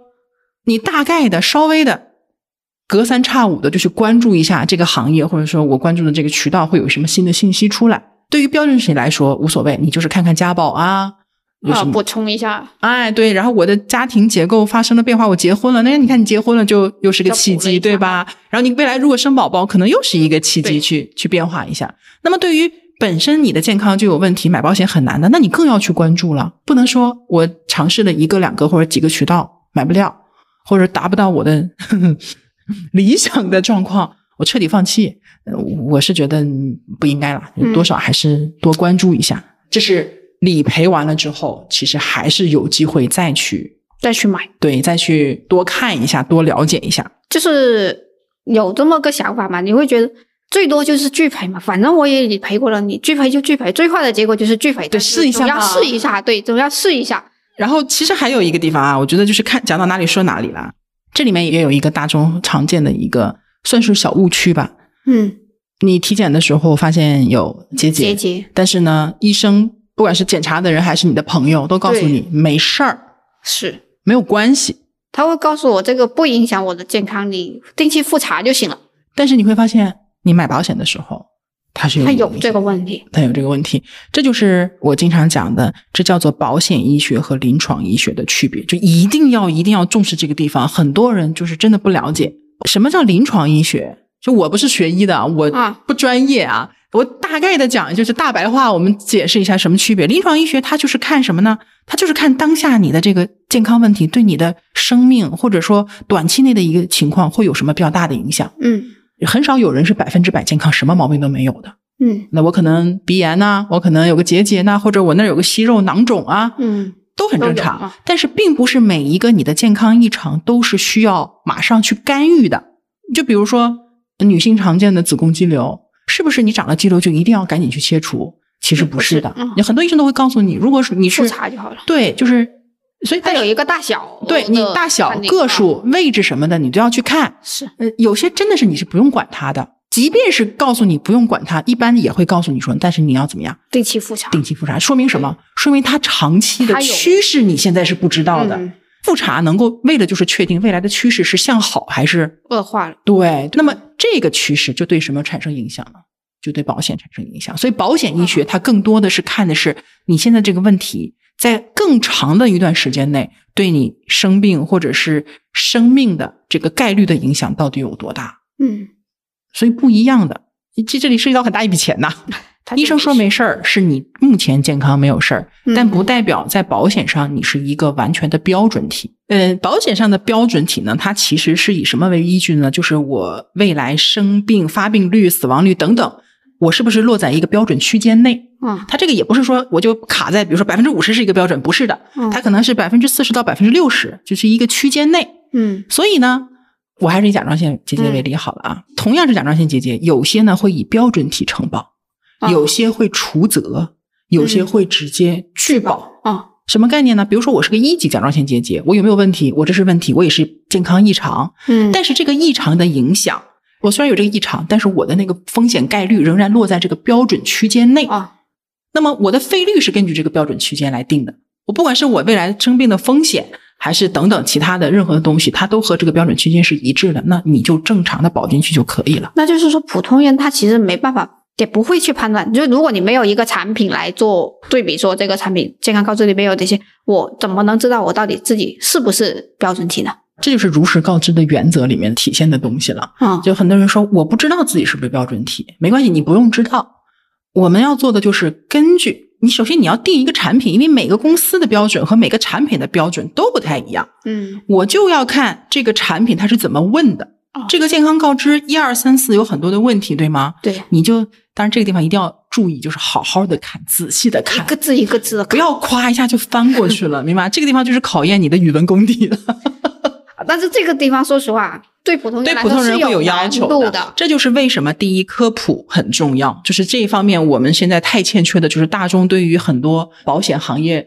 你大概的、稍微的、隔三差五的就去关注一下这个行业，或者说我关注的这个渠道会有什么新的信息出来。对于标准谁来说无所谓，你就是看看家宝啊，啊，么补充一下，哎，对，然后我的家庭结构发生了变化，我结婚了，那你看你结婚了就又是个契机，对吧？然后你未来如果生宝宝，可能又是一个契机去去变化一下。那么对于本身你的健康就有问题，买保险很难的，那你更要去关注了，不能说我尝试了一个、两个或者几个渠道买不了，或者达不到我的 理想的状况，我彻底放弃。呃我是觉得嗯不应该了，嗯多少还是多关注一下。这是理赔完了之后，其实还是有机会再去再去买，对，再去多看一下，多了解一下。就是有这么个想法嘛？你会觉得最多就是拒赔嘛，反正我也理赔过了，你拒赔就拒赔，最坏的结果就是拒赔。但是总要试一下要试一下，对，总要试一下。然后其实还有一个地方啊，我觉得就是看讲到哪里说哪里啦。这里面也有一个大众常见的一个算是小误区吧。嗯，你体检的时候发现有结节，结节但是呢，医生不管是检查的人还是你的朋友，都告诉你没事儿，是，没有关系。他会告诉我这个不影响我的健康，你定期复查就行了。但是你会发现，你买保险的时候，它是有他有这个问题，它有这个问题，这就是我经常讲的，这叫做保险医学和临床医学的区别，就一定要一定要重视这个地方。很多人就是真的不了解。什么叫临床医学，就我不是学医的，我啊。不专业啊。我大概的讲，就是大白话，我们解释一下什么区别。临床医学它就是看什么呢？它就是看当下你的这个健康问题对你的生命或者说短期内的一个情况会有什么比较大的影响。嗯很少有人是百分之百健康，什么毛病都没有的。嗯那我可能鼻炎呐、我可能有个结节呐、或者我那儿有个息肉囊肿啊，嗯，都很正常。啊但是并不是每一个你的健康异常都是需要马上去干预的。就比如说女性常见的子宫肌瘤，是不是你长了肌瘤就一定要赶紧去切除？其实不是的，你很多医生都会告诉你，如果是你是复查就好了。对，就是所以它有一个大小，对你大小、个数、位置什么的，你都要去看。是呃，有些真的是你是不用管它的，即便是告诉你不用管它，一般也会告诉你说，但是你要怎么样定期复查。定期复查，说明什么？说明它长期的趋势你现在是不知道的。嗯复查能够为了就是确定未来的趋势是向好还是恶化了，对，那么这个趋势就对什么产生影响呢？就对保险产生影响。所以保险医学它更多的是看的是你现在这个问题在更长的一段时间内对你生病或者是生命的这个概率的影响到底有多大。嗯，所以不一样的，这这里涉及到很大一笔钱呐。它医生说没事儿，是你目前健康没有事儿，嗯但不代表在保险上你是一个完全的标准体。呃，保险上的标准体呢，它其实是以什么为依据呢？就是我未来生病、发病率、死亡率等等，我是不是落在一个标准区间内？嗯它这个也不是说我就卡在，比如说百分之五十是一个标准，不是的，嗯它可能是百分之四十到百分之六十，就是一个区间内。嗯所以呢，我还是以甲状腺结节为例好了啊。同样是甲状腺结节，有些呢会以标准体承保，啊有些会除责，有些会直接拒保。啊什么概念呢？比如说我是个一级甲状腺结节，我有没有问题？我这是问题，我也是健康异常，嗯，但是这个异常的影响，我虽然有这个异常，但是我的那个风险概率仍然落在这个标准区间内。啊那么我的费率是根据这个标准区间来定的。我不管是我未来生病的风险，还是等等其他的任何的东西，它都和这个标准区间是一致的，那你就正常的保进去就可以了。那就是说普通人他其实没办法。也不会去判断，就如果你没有一个产品来做对比，说这个产品健康告知里面有这些，我怎么能知道我到底自己是不是标准体呢？这就是如实告知的原则里面体现的东西了。啊就很多人说我不知道自己是不是标准体，没关系，你不用知道。我们要做的就是根据你，首先你要定一个产品，因为每个公司的标准和每个产品的标准都不太一样。嗯我就要看这个产品它是怎么问的哦。这个健康告知一二三四有很多的问题，对吗？对，你就当然这个地方一定要注意，就是好好的看，仔细的看一，个字一个字的不要夸一下就翻过去了，明白？这个地方就是考验你的语文功底的。但是这个地方说实话，对普通人对普通人会有要难求度的。这就是为什么第一科普很重要，就是这一方面我们现在太欠缺的，就是大众对于很多保险行业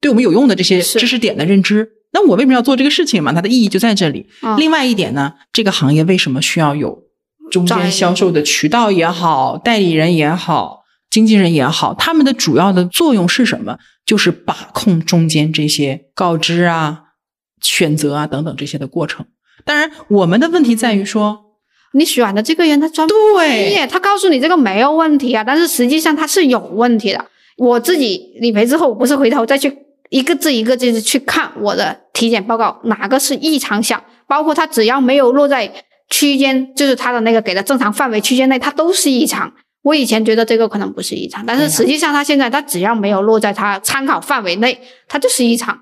对我们有用的这些知识点的认知。那我为什么要做这个事情嘛？它的意义就在这里。嗯另外一点呢，这个行业为什么需要有中间销售的渠道也好，代理人也好，经纪人也好，他们的主要的作用是什么？就是把控中间这些告知啊、选择啊等等这些的过程。当然，我们的问题在于说，你选的这个人他专对业，他告诉你这个没有问题啊，但是实际上他是有问题的。我自己理赔之后，我不是回头再去一个字一个字的去看我的体检报告，哪个是异常项，包括他只要没有落在区间，就是他的那个给的正常范围区间内，它都是异常。我以前觉得这个可能不是异常，但是实际上他现在他只要没有落在他参考范围内，它就是异常。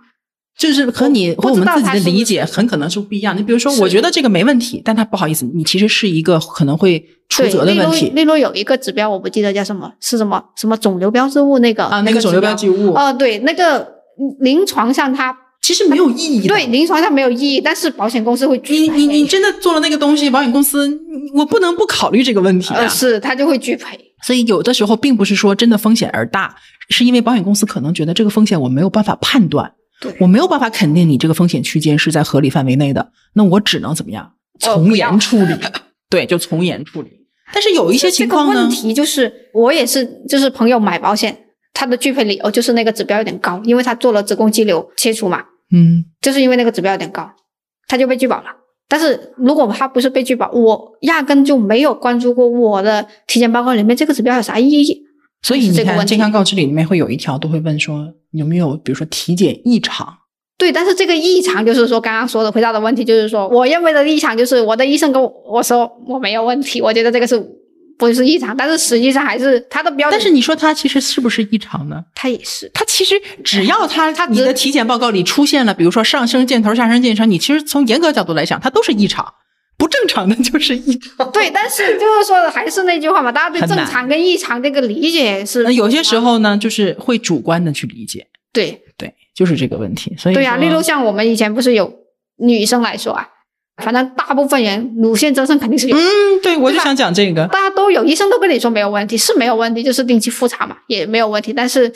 就是和你我和我们自己的理解很可能是不一样。你比如说，我觉得这个没问题，但他不好意思，你其实是一个可能会出责的问题例如有一个指标，我不记得叫什么，是什么什么肿瘤标志物那个啊。那个肿瘤标记物，哦、对，那个临床上它其实没有意义的。对临床上没有意义，但是保险公司会你拒赔。你你真的做了那个东西，保险公司我不能不考虑这个问题啊。呃是他就会拒赔。所以有的时候并不是说真的风险而大，是因为保险公司可能觉得这个风险我没有办法判断，对我没有办法肯定你这个风险区间是在合理范围内的，那我只能怎么样？从严处理，对，就从严处理。但是有一些情况呢这个问，题就是我也是，就是朋友买保险，他的拒赔理由就是那个指标有点高，因为他做了子宫肌瘤切除嘛，嗯，就是因为那个指标有点高，他就被拒保了。但是如果他不是被拒保，我压根就没有关注过我的体检报告里面这个指标有啥意义。所以你看是这个健康告知里面会有一条都会问说有没有比如说体检异常，对，但是这个异常就是说刚刚说的回答的问题，就是说我认为的异常就是我的医生跟我我说我没有问题，我觉得这个是不是异常，但是实际上还是他的标准，但是你说它其实是不是异常呢？他也是。它其实只要它它你的体检报告里出现了，比如说上升箭头、下升箭头，你其实从严格角度来讲，它都是异常，不正常的就是异常。对，但是就是说，还是那句话嘛，大家对正常跟异常这个理解是那有些时候呢，就是会主观的去理解，对对，就是这个问题。所以对呀、说例如像我们以前不是有女生来说啊，反正大部分人乳腺增生肯定是有，嗯，对，我就想讲这个。大家都有，医生都跟你说没有问题，是没有问题，就是定期复查嘛，也没有问题。但是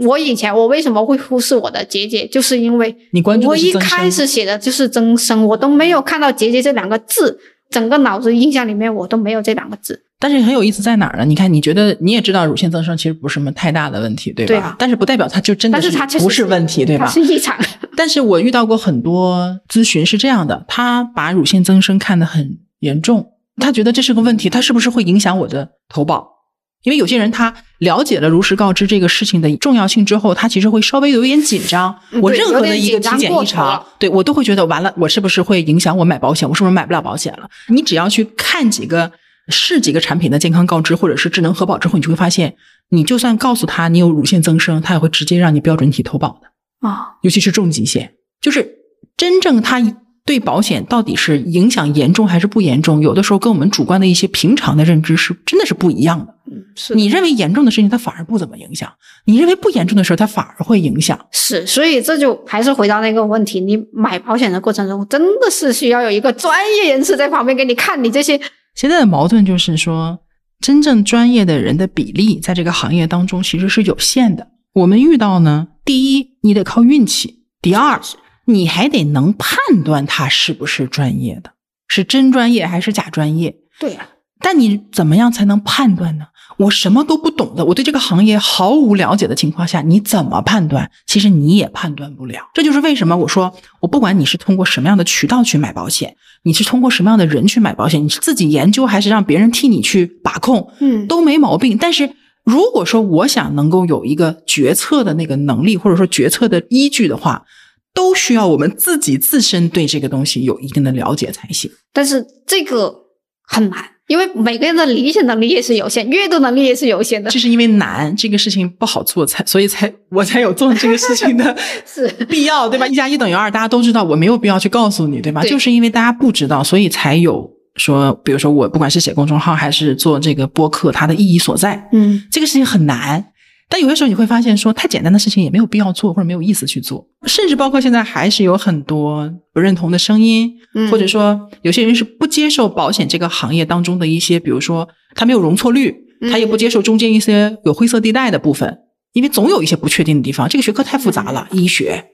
我以前我为什么会忽视我的结节，就是因为你关注我一开始写的就是增生，我都没有看到结节这两个字，整个脑子印象里面我都没有这两个字。但是很有意思在哪儿呢？你看，你觉得你也知道乳腺增生其实不是什么太大的问题，对吧？对啊但是不代表它就真的是不是问题，对吧？是异常。但是我遇到过很多咨询是这样的，他把乳腺增生看得很严重，他觉得这是个问题，他是不是会影响我的投保？因为有些人他了解了如实告知这个事情的重要性之后，他其实会稍微有一点紧张。嗯我任何的一个体检异常，对我都会觉得完了，我是不是会影响我买保险？我是不是买不了保险了？你只要去看几个试几个产品的健康告知或者是智能核保之后，你就会发现，你就算告诉他你有乳腺增生，他也会直接让你标准体投保的。啊、尤其是重疾险，就是真正他对保险到底是影响严重还是不严重，有的时候跟我们主观的一些平常的认知是真的是不一样的。嗯，是的你认为严重的事情，它反而不怎么影响；你认为不严重的事儿，它反而会影响。是，所以这就还是回到那个问题，你买保险的过程中，真的是需要有一个专业人士在旁边给你看你这些。现在的矛盾就是说，真正专业的人的比例在这个行业当中其实是有限的。我们遇到呢，第一，你得靠运气；第二，你还得能判断他是不是专业的，是真专业还是假专业。对呀、但你怎么样才能判断呢？我什么都不懂的，我对这个行业毫无了解的情况下，你怎么判断？其实你也判断不了。这就是为什么我说，我不管你是通过什么样的渠道去买保险，你是通过什么样的人去买保险，你是自己研究还是让别人替你去把控，嗯，都没毛病。但是如果说我想能够有一个决策的那个能力，或者说决策的依据的话，都需要我们自己自身对这个东西有一定的了解才行。但是这个很难，因为每个人的理解能力也是有限，阅读能力也是有限的。就是因为难，这个事情不好做，才所以才我才有做这个事情的 是必要，对吧？一加一等于二，大家都知道，我没有必要去告诉你，对吧？对就是因为大家不知道，所以才有说，比如说我不管是写公众号还是做这个播客，它的意义所在。嗯，这个事情很难，但有些时候你会发现说，太简单的事情也没有必要做，或者没有意思去做，甚至包括现在还是有很多不认同的声音，嗯或者说有些人是不接受保险这个行业当中的一些，比如说他没有容错率，他也不接受中间一些有灰色地带的部分，因为总有一些不确定的地方。这个学科太复杂了，医学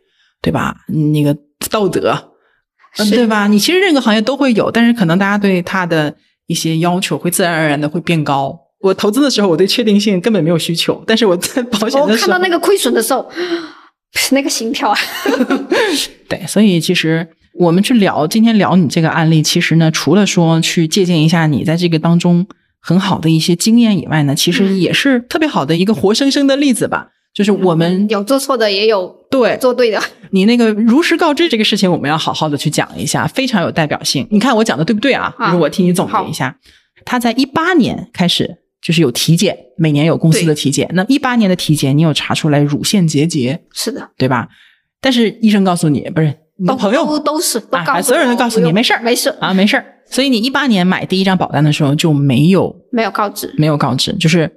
对吧？那个道德，嗯，对吧？你其实任何行业都会有，但是可能大家对它的一些要求会自然而然的会变高。我投资的时候，我对确定性根本没有需求，但是我在保险我的时候，看到那个亏损的时候，那个心跳啊，对，所以其实我们去聊今天聊你这个案例，其实呢，除了说去借鉴一下你在这个当中很好的一些经验以外呢，其实也是特别好的一个活生生的例子吧。就是我们有做错的，也有对做对的。你那个如实告知这个事情，我们要好好的去讲一下，非常有代表性。你看我讲的对不对啊？啊就是我替你总结一下，他在一八年开始就是有体检，每年有公司的体检。那一八年的体检，你有查出来乳腺结节，是的，对吧？但是医生告诉你，不是你的朋友都都是都啊告诉所有人都告诉你没事儿没事，啊，没事儿。所以你一八年买第一张保单的时候就没有没有告知。没有告知，就是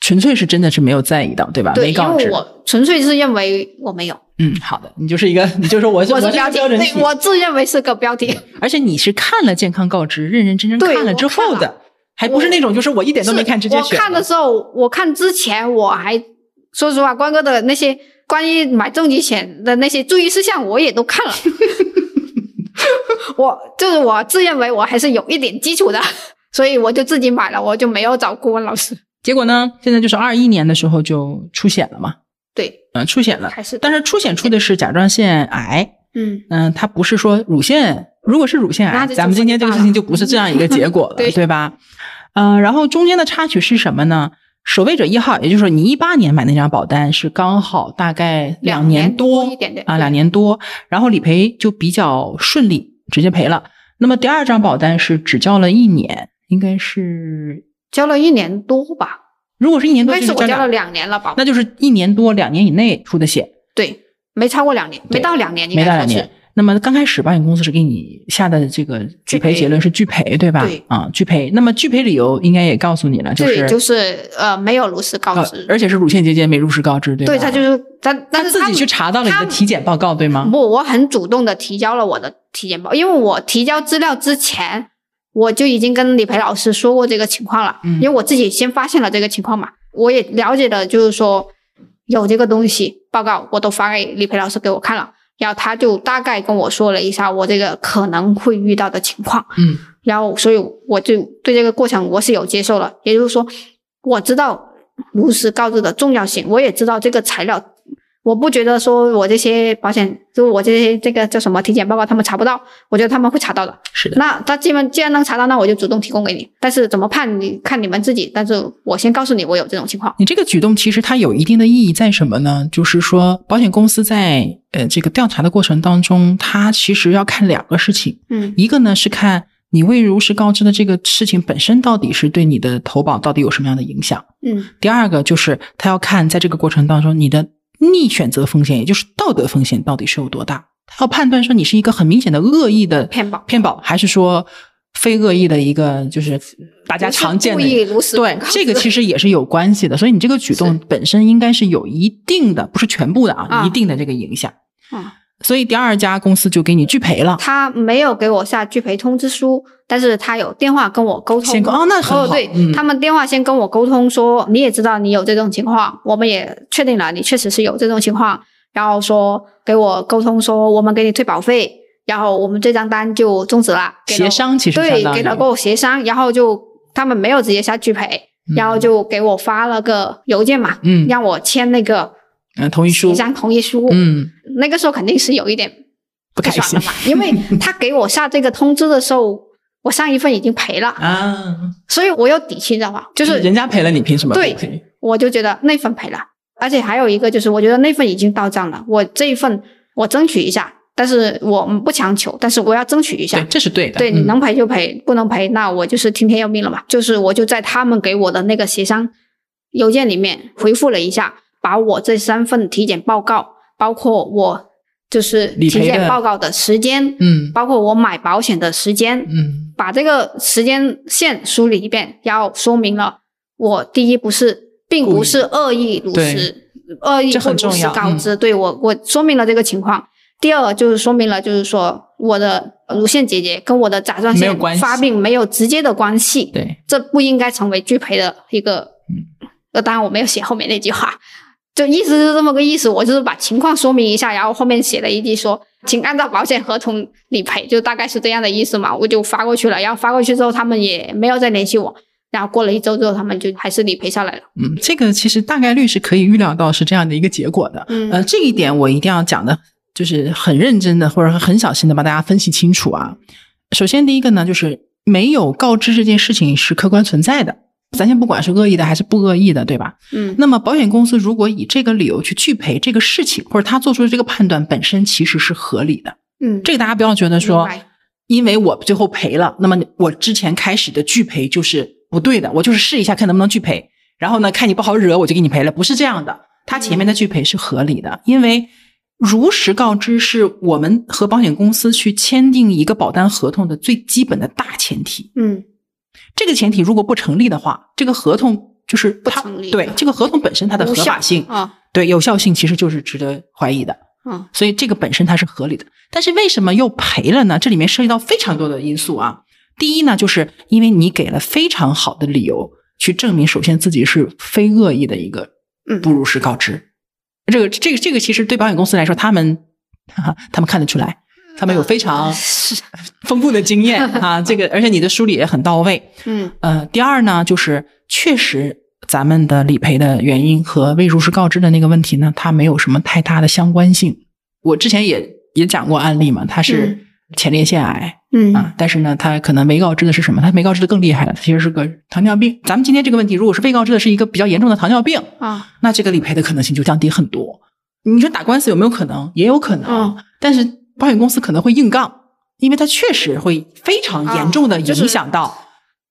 纯粹是真的是没有在意到，对吧？对，没告知为。我纯粹是认为我没有，嗯，好的，你就是一个，你就说我是是我是标题，标准对，我自认为是个标题。而且你是看了健康告知，认认真真看了之后的还不是那种就是我一点都没看直接我选。看的时候，我看之前我还说实话，关哥的那些关于买重疾险的那些注意事项，我也都看了。我就是我自认为我还是有一点基础的，所以我就自己买了，我就没有找顾问老师。结果呢，现在就是二一年的时候就出险了嘛，对，嗯、出险了。还是但是出险出的是甲状腺癌，嗯，嗯、它不是说乳腺，如果是乳腺癌，咱们今天这个事情就不是这样一个结果了，对对吧？嗯、然后中间的插曲是什么呢？守卫者一号，也就是说你一八年买那张保单是刚好大概两年多一点点啊，两年多，然后理赔就比较顺利，直接赔了。那么第二张保单是只交了一年，应该是交了一年多吧，如果是一年多，应该就是我交了两年了吧？那就是一年多两年以内出的险，对，没超过两年，没到两年，应该说是没到两年。那么刚开始保险公司是给你下的这个拒赔结论是拒赔，对吧？对啊，拒赔。那么拒赔理由应该也告诉你了，就是对，就是呃，没有如实告呃知。而且是乳腺结节没如实告知，对吧？对他就是他，但是自己去查到了你的体检报告，对吗？不，我很主动的提交了我的体检报，因为我提交资料之前，我就已经跟理赔老师说过这个情况了，嗯因为我自己先发现了这个情况嘛，我也了解了，就是说有这个东西报告，我都发给理赔老师给我看了，然后他就大概跟我说了一下我这个可能会遇到的情况，嗯。然后所以我就对这个过程我是有接受了，也就是说我知道如实告知的重要性，我也知道这个材料，我不觉得说我这些保险，就我这些这个叫什么体检报告他们查不到，我觉得他们会查到的。是的，那他既然既然能查到，那我就主动提供给你，但是怎么判你看你们自己，但是我先告诉你我有这种情况。你这个举动其实它有一定的意义在什么呢？就是说，保险公司在呃这个调查的过程当中，它其实要看两个事情，嗯一个呢是看你未如实告知的这个事情本身到底是对你的投保到底有什么样的影响。嗯第二个就是他要看在这个过程当中你的逆选择风险，也就是道德风险到底是有多大。他要判断说你是一个很明显的恶意的骗保骗保，还是说非恶意的一个就是大家常见的对这个其实也是有关系的。所以你这个举动本身应该是有一定的，不是全部的啊，啊一定的这个影响。嗯，所以第二家公司就给你拒赔了。他没有给我下拒赔通知书，但是他有电话跟我沟通。哦那很好哦，对、嗯。他们电话先跟我沟通说，你也知道你有这种情况，我们也确定了你确实是有这种情况，然后说给我沟通说我们给你退保费，然后我们这张单就终止了。了协商其实对给了跟我协商，然后就他们没有直接下拒赔，然后就给我发了个邮件嘛，嗯。让我签那个嗯，同意书。一张同意书。嗯，那个时候肯定是有一点不开心。的嘛，因为他给我下这个通知的时候，我上一份已经赔了，啊，所以我有底气，你知道吧？就是人家赔了，你凭什么对？我就觉得那份赔了，而且还有一个就是，我觉得那份已经到账了，我这一份我争取一下，但是我不强求，但是我要争取一下对，。这是对的。嗯对你能赔就赔，不能赔那我就是听天由命了嘛。就是我就在他们给我的那个协商邮件里面回复了一下，把我这三份体检报告，包括我就是体检报告的时间，嗯包括我买保险的时间，嗯把这个时间线梳理一遍，要说明了我第一不是，并不是恶意如实，恶意这不如实告知，对我我说明了这个情况。第二就是说明了，就是说我的乳腺结节跟我的甲状腺发病没有直接的关系，对，这不应该成为拒赔的一个。呃，当然我没有写后面那句话，就意思是这么个意思。我就是把情况说明一下，然后后面写了一句说，请按照保险合同理赔，就大概是这样的意思嘛。我就发过去了，然后发过去之后，他们也没有再联系我。然后过了一周之后，他们就还是理赔下来了。嗯，这个其实大概率是可以预料到是这样的一个结果的。嗯呃，这一点我一定要讲的，就是很认真的或者很小心的帮大家分析清楚啊。首先，第一个呢，就是没有告知这件事情是客观存在的，咱先不管是恶意的还是不恶意的，对吧？嗯那么保险公司如果以这个理由去拒赔这个事情，或者他做出的这个判断本身其实是合理的。嗯，这个大家不要觉得说，因为我最后赔了，那么我之前开始的拒赔就是不对的，我就是试一下看能不能拒赔，然后呢看你不好惹我就给你赔了，不是这样的。他前面的拒赔是合理的，因为如实告知是我们和保险公司去签订一个保单合同的最基本的大前提。嗯这个前提如果不成立的话，这个合同就是不成立对这个合同本身它的合法性，啊对有效性其实就是值得怀疑的。嗯所以这个本身它是合理的。但是为什么又赔了呢？这里面涉及到非常多的因素啊。第一呢，就是因为你给了非常好的理由去证明，首先自己是非恶意的一个嗯不如实告知。这个这个这个其实对保险公司来说，他们哈哈他们看得出来，他们有非常 丰富的经验啊。这个而且你的梳理也很到位。嗯呃，第二呢，就是确实咱们的理赔的原因和未如实告知的那个问题呢，它没有什么太大的相关性。我之前也也讲过案例嘛，它是嗯前列腺癌、嗯啊，但是呢，它可能没告知的是什么？它没告知的更厉害了，它其实是个糖尿病。咱们今天这个问题，如果是被告知的是一个比较严重的糖尿病，啊那这个理赔的可能性就降低很多。你说打官司有没有可能？也有可能，嗯但是保险公司可能会硬杠，因为它确实会非常严重的啊就是影响到，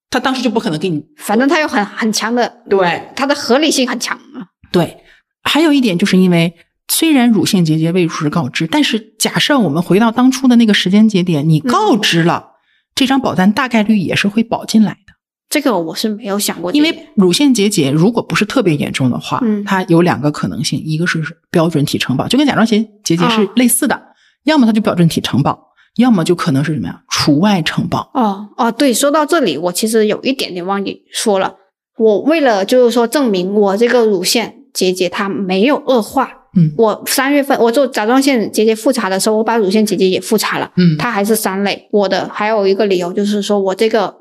他当时就不可能给你反正它有很很强的，对它的合理性很强啊。对。还有一点就是因为虽然乳腺结节未如实告知，但是假设我们回到当初的那个时间节点，你告知了，这张保单大概率也是会保进来的。这个我是没有想过因，为乳腺结节如果不是特别严重的话，嗯它有两个可能性，一个是标准体承保，就跟甲状腺结节是哦类似的，要么它就标准体承保，要么就可能是什么呀，除外承保。哦哦，对，说到这里，我其实有一点点忘记说了。我为了就是说证明我这个乳腺结节它没有恶化，嗯我三月份我做甲状腺结节复查的时候，我把乳腺结节也复查了，嗯它还是三类。我的还有一个理由就是说我这个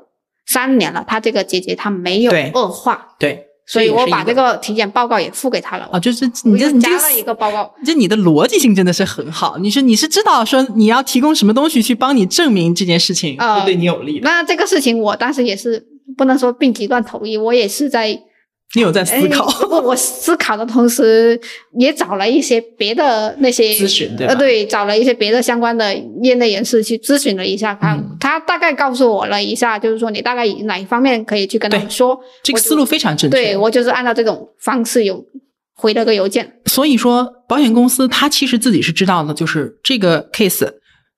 三年了，它这个结节它没有恶化，对，所以我把这个体检报告也付给他了。啊，就是你这你这又加了一个报告，就你的逻辑性真的是很好。你是你是知道说你要提供什么东西去帮你证明这件事情呃会对你有利的，那这个事情我当时也是不能说病急乱投医，我也是在你有在思考。哎我我思考的同时，也找了一些别的那些咨询对吧呃，对，找了一些别的相关的业内人士去咨询了一下，看、嗯他大概告诉我了一下，就是说你大概以哪一方面可以去跟他们说。这个思路非常正确。对我就是按照这种方式有回了个邮件。所以说，保险公司他其实自己是知道的，就是这个 case，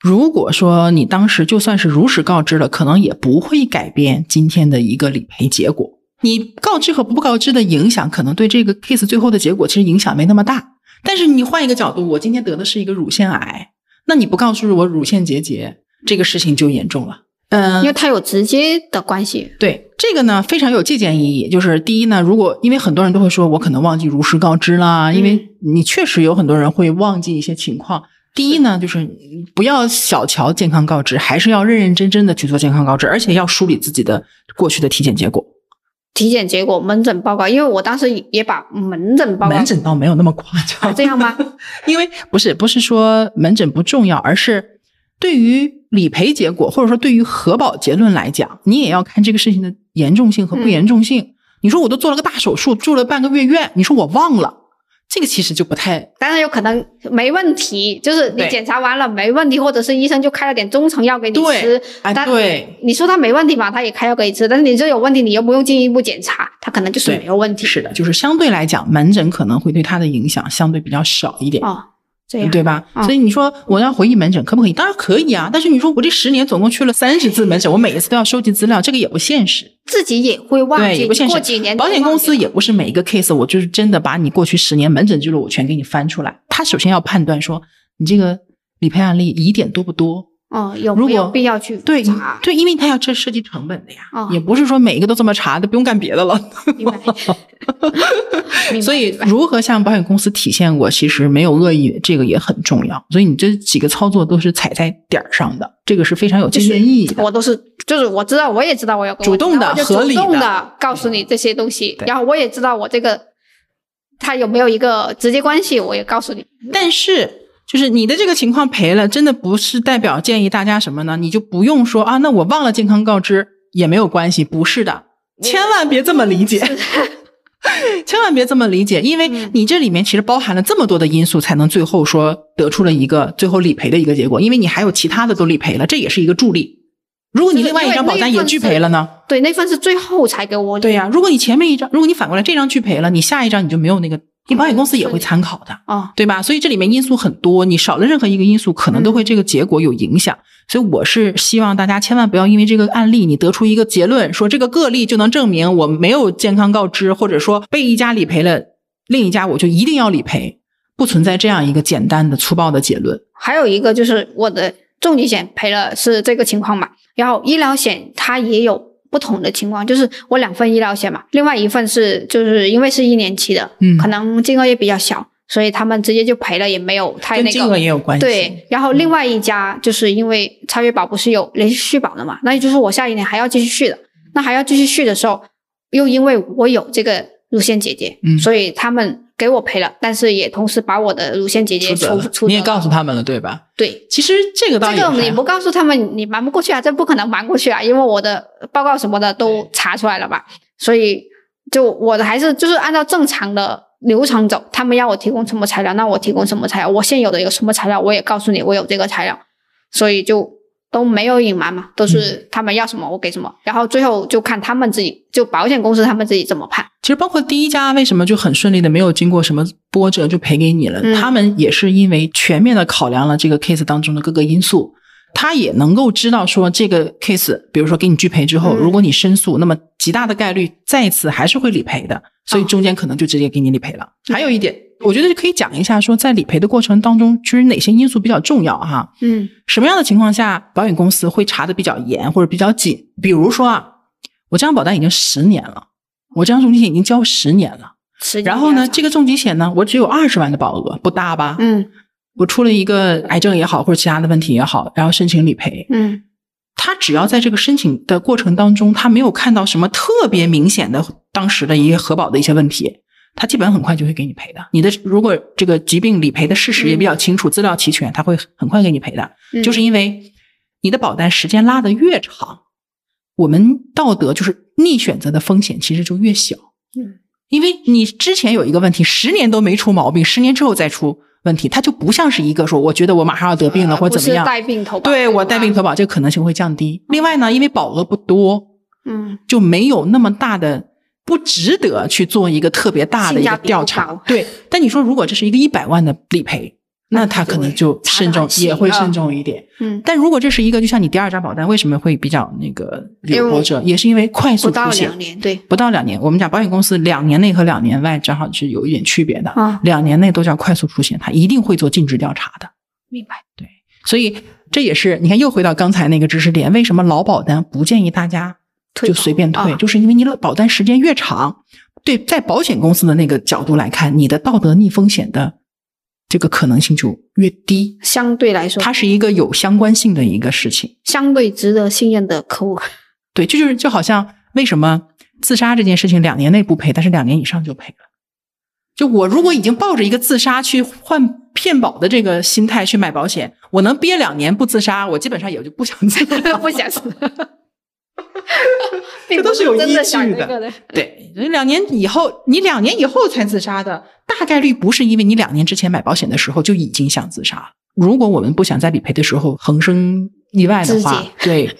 如果说你当时就算是如实告知了，可能也不会改变今天的一个理赔结果。你告知和不告知的影响，可能对这个 case 最后的结果其实影响没那么大。但是你换一个角度，我今天得的是一个乳腺癌，那你不告诉我乳腺结节，这个事情就严重了。嗯，因为它有直接的关系。对这个呢，非常有借鉴意义。就是第一呢，如果因为很多人都会说，我可能忘记如实告知啦，因为你确实有很多人会忘记一些情况。第一呢，就是不要小瞧健康告知，还是要认认真真的去做健康告知，而且要梳理自己的过去的体检结果。体检结果、门诊报告，因为我当时也把门诊报告门诊倒没有那么夸啊张，这样吗？因为不是不是说门诊不重要，而是对于理赔结果或者说对于核保结论来讲，你也要看这个事情的严重性和不严重性。你说我都做了个大手术，住了半个月院，你说我忘了，这个其实就不太当然有可能没问题，就是你检查完了没问题，或者是医生就开了点中成药给你吃。哎但对你说他没问题嘛，他也开药给你吃，但是你这有问题，你又不用进一步检查，他可能就是没有问题。是的，就是相对来讲，门诊可能会对他的影响相对比较少一点。哦，这样对吧？嗯所以你说我要回忆门诊可不可以？当然可以啊。但是你说我这十年总共去了三十次门诊，我每一次都要收集资料，这个也不现实。自己也会忘对，记，也不现实。过几年保险公司也不是每一个 case，我就是真的把你过去十年门诊记录我全给你翻出来。他首先要判断说你这个理赔案例疑点多不多，哦，有没有必要去对查？对，因为他要这涉及成本的呀，哦也不是说每一个都这么查，都不用干别的了。明白。明白所以如何向保险公司体现我其实没有恶意，这个也很重要。所以你这几个操作都是踩在点儿上的，这个是非常有借鉴意义的。我都是，就是我知道，我也知道我有个问题主动的合理的主动的告诉你这些东西，然后我也知道我这个它有没有一个直接关系，我也告诉你。但是，就是你的这个情况赔了，真的不是代表建议大家什么呢？你就不用说啊，那我忘了健康告知也没有关系，不是的，千万别这么理解。千万别这么理解，因为嗯你这里面其实包含了这么多的因素，才能最后说得出了一个最后理赔的一个结果。因为你还有其他的都理赔了，这也是一个助力。如果你另外一张保单也拒赔了呢？对，那份是最后才给我对呀、如果你前面一张，如果你反过来这张拒赔了，你下一张你就没有那个，你保险公司也会参考的。啊，对吧？所以这里面因素很多，你少了任何一个因素，可能都会这个结果有影响。所以我是希望大家千万不要因为这个案例，你得出一个结论，说这个个例就能证明我没有健康告知，或者说被一家理赔了，另一家我就一定要理赔，不存在这样一个简单的粗暴的结论。还有一个就是我的重疾险赔了是这个情况嘛，然后医疗险它也有不同的情况，就是我两份医疗险嘛，另外一份是就是因为是一年期的，嗯可能金额也比较小，所以他们直接就赔了，也没有太那跟金额个。也有关系。对，然后另外一家就是因为超越保不是有连续续保的嘛，那也就是我下一年还要继续续的，那还要继续续的时候，又因为我有这个乳腺结节，嗯所以他们给我赔了，但是也同时把我的乳腺结节出责了出出，你也告诉他们了，对吧？对，其实这个倒这个你不告诉他们，你瞒不过去啊，这不可能瞒过去啊，因为我的报告什么的都查出来了吧，所以就我的还是就是按照正常的流程走，他们要我提供什么材料，那我提供什么材料，我现有的有什么材料，我也告诉你我有这个材料，所以就都没有隐瞒嘛，都嗯是他们要什么我给什么，然后最后就看他们自己，就保险公司他们自己怎么判。其实包括第一家为什么就很顺利的没有经过什么波折就赔给你了，嗯。他们也是因为全面的考量了这个 case 当中的各个因素，他也能够知道说这个 case，比如说给你拒赔之后，嗯。如果你申诉，那么极大的概率再次还是会理赔的，所以中间可能就直接给你理赔了。还有一点，我觉得可以讲一下说在理赔的过程当中，其实哪些因素比较重要哈？嗯什么样的情况下保险公司会查的比较严或者比较紧？比如说啊，我这张保单已经十年了，我这张重疾险已经交十年了，十年然后呢，这个重疾险呢，我只有二十万的保额，不大吧？嗯我出了一个癌症也好，或者其他的问题也好，然后申请理赔，嗯他只要在这个申请的过程当中，他没有看到什么特别明显的当时的一些核保的一些问题，他基本很快就会给你赔的。你的如果这个疾病理赔的事实也比较清楚，资料齐全，他会很快给你赔的。嗯就是因为你的保单时间拉得越长，我们道德就是逆选择的风险其实就越小。嗯，因为你之前有一个问题，十年都没出毛病，十年之后再出问题，它就不像是一个说我觉得我马上要得病了、或者怎么样，带病投保，对我带病投保这个可能性会降低。另外呢，因为保额不多，嗯就没有那么大的。不值得去做一个特别大的一个调查，对。但你说如果这是一个一百万的理赔，那那他可能就慎重也会慎重一点。嗯但如果这是一个，就像你第二张保单为什么会比较那个有波折，也是因为快速不到出现两，年，对，不到两年。我们讲保险公司两年内和两年外正好是有一点区别的，啊，两年内都叫快速出险，它一定会做尽职调查的。明白，对所以这也是你看又回到刚才那个知识点，为什么老保单不建议大家就随便退，啊就是因为你保单时间越长，对，在保险公司的那个角度来看，你的道德逆风险的这个可能性就越低。相对来说，它是一个有相关性的一个事情。相对值得信任的客户，对，这就是就好像为什么自杀这件事情两年内不赔，但是两年以上就赔了。就我如果已经抱着一个自杀去换骗保的这个心态去买保险，我能憋两年不自杀，我基本上也就不想自杀。不想死，这都是有真的依据的。想的，对，所以两年以后，你两年以后才自杀的，大概率不是因为你两年之前买保险的时候就已经想自杀。如果我们不想在理赔的时候横生意外的话，对，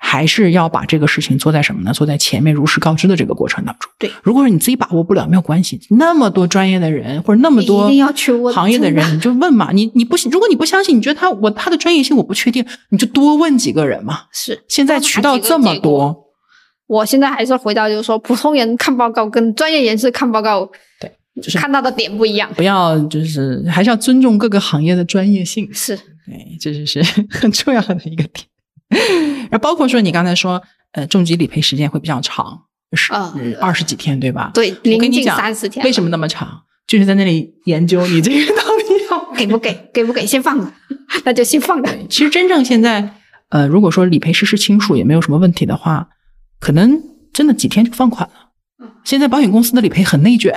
还是要把这个事情做在什么呢？做在前面如实告知的这个过程当中。对，如果说你自己把握不了，没有关系，那么多专业的人或者那么多行业的人，你就问嘛。你你不信，如果你不相信，你觉得他我他的专业性我不确定，你就多问几个人嘛。是现在渠道这么多，我现在还是回到，就是说，普通人看报告跟专业人士看报告，对就是看到的点不一样。不要就是还是要尊重各个行业的专业性。是，对，这就是 很重要的一个点。然后包括说你刚才说，呃，重疾理赔时间会比较长，是嗯二十几天，对吧？对，我跟临近你讲三十天，为什么那么长？就是在那里研究你这个 到底要 给不给？给不给？先放着，那就先放着。其实真正现在，呃，如果说理赔实施清楚也没有什么问题的话，可能真的几天就放款了。现在保险公司的理赔很内卷，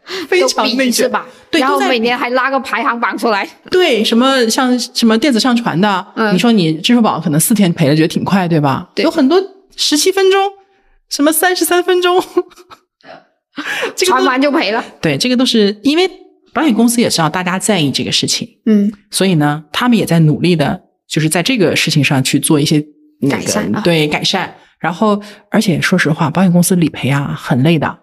非常内卷。是吧？然后对都在比每年还拉个排行榜出来。对，什么像什么电子上传的，嗯你说你支付宝可能四天赔了，觉得挺快，对吧？对有很多十七分钟，什么三十三分钟，这个传完就赔了。对，这个都是因为保险公司也知道大家在意这个事情，嗯，所以呢，他们也在努力的，就是在这个事情上去做一些那个改善啊对改善。然后，而且说实话，保险公司理赔啊很累的。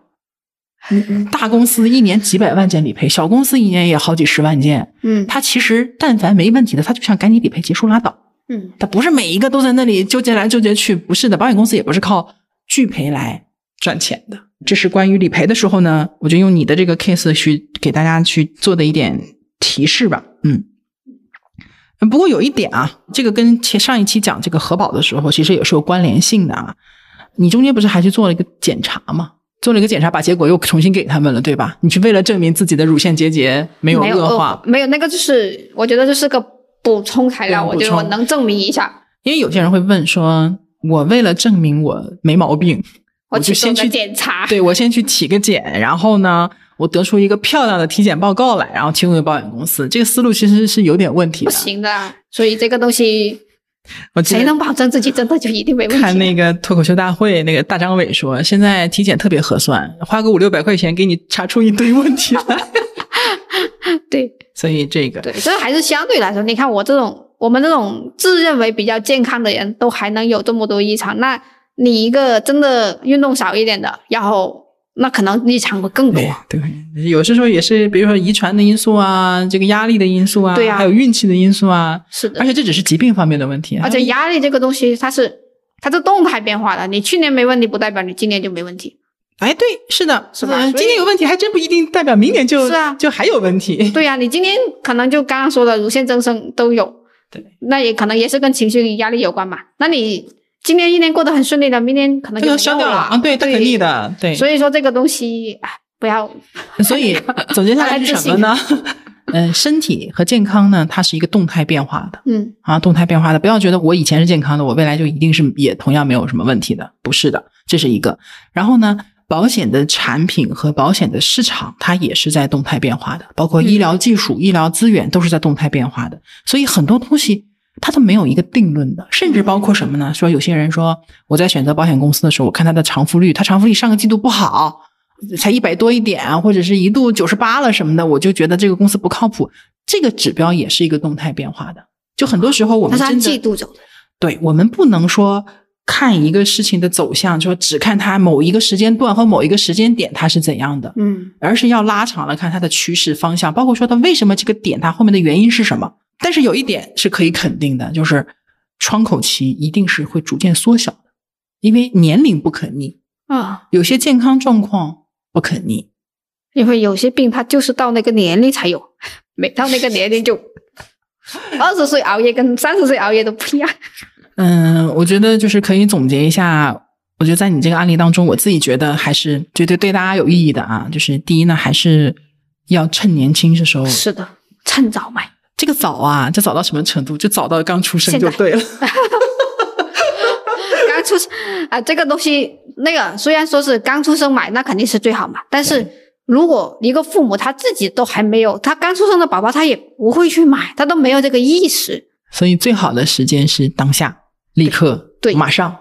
嗯大公司一年几百万件理赔，小公司一年也好几十万件。嗯他其实但凡没问题的，他就想赶紧理赔结束拉倒。嗯他不是每一个都在那里纠结来纠结去，不是的。保险公司也不是靠拒赔来赚钱的。这是关于理赔的时候呢，我就用你的这个 case 去给大家去做的一点提示吧。嗯，不过有一点啊，这个跟前上一期讲这个核保的时候，其实也是有关联性的啊。你中间不是还去做了一个检查吗？做了一个检查，把结果又重新给他们了，对吧？你去为了证明自己的乳腺结节没有恶化，没有那个就是我觉得这是个补充材料，我觉得我能证明一下。因为有些人会问说，我为了证明我没毛病，我就先去检查，对我先去体个检，然后呢，我得出一个漂亮的体检报告来，然后提供给保险公司。这个思路其实是有点问题不。行的。所以这个东西，谁能保证自己真的就一定没问题？看那个脱口秀大会，那个大张伟说，现在体检特别合算，花个五六百块钱给你查出一堆问题来。对所以这个对，这还是相对来说，你看我这种我们这种自认为比较健康的人都还能有这么多异常，那你一个真的运动少一点的，然后那可能异常会更多。对对，有些时候也是，比如说遗传的因素啊，这个压力的因素啊，对啊还有运气的因素啊，是的而，且这只是疾病方面的问题，而且压力这个东西，它是它是动态变化的，你去年没问题，不代表你今年就没问题。哎，对，是的，嗯是吧今年有问题，还真不一定代表明年就是啊就还有问题。对呀、你今年可能就刚刚说的乳腺增生都有，对，那也可能也是跟情绪压力有关嘛。那你今年一年过得很顺利的，明年可能就没有这个消掉了啊，对，对肯定的，对。所以说这个东西，哎，不要 所以总结下来是什么呢？嗯，身体和健康呢，它是一个动态变化的嗯啊，动态变化的。不要觉得我以前是健康的，我未来就一定是也同样没有什么问题的，不是的，这是一个。然后呢，保险的产品和保险的市场，它也是在动态变化的，包括医疗技术、医疗资源都是在动态变化的。所以很多东西它都没有一个定论的，甚至包括什么呢？说有些人说我在选择保险公司的时候，我看它的偿付率，它偿付率上个季度不好。才一百多一点，或者是一度九十八了什么的，我就觉得这个公司不靠谱。这个指标也是一个动态变化的，就很多时候我它是按们真的季度走的。对我们不能说看一个事情的走向，说只看它某一个时间段和某一个时间点它是怎样的，嗯而是要拉长了看它的趋势方向，包括说它为什么这个点它后面的原因是什么。但是有一点是可以肯定的，就是窗口期一定是会逐渐缩小的，因为年龄不可逆，啊，有些健康状况不可逆。因为有些病它就是到那个年龄才有，每到那个年龄就 二十岁熬夜跟三十岁熬夜都不一样。嗯，我觉得就是可以总结一下。我觉得在你这个案例当中，我自己觉得还是绝对对大家有意义的啊。就是第一呢，还是要趁年轻的时候，是的，趁早买。这个早啊，这早到什么程度？就早到刚出生就对了。刚出生啊，这个东西那个虽然说是刚出生买，那肯定是最好嘛。但是如果一个父母他自己都还没有，他刚出生的宝宝他也不会去买，他都没有这个意识。所以最好的时间是当下，立刻，对马上。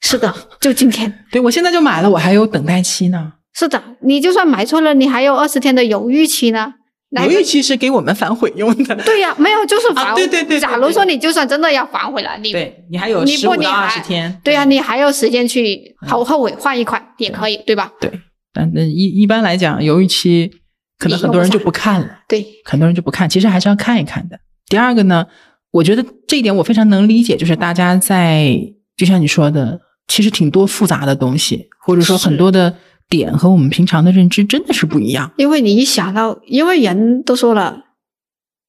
是的，就今天。对我现在就买了，我还有等待期呢。是的，你就算买错了，你还有二十天的犹豫期呢。来犹豫期是给我们反悔用的。对呀、没有，就是反、啊对对对对假如说你就算真的要反悔了，你对你还有你十五二十天。对呀、你还有时间去后后悔换一款也可以，对吧？对，但那一一般来讲，犹豫期可能很多人就不看了。对，很多人就不看，其实还是要看一看的。第二个呢，我觉得这一点我非常能理解，就是大家在就像你说的，其实挺多复杂的东西，或者说很多的点和我们平常的认知真的是不一样。因为你一想到，因为人都说了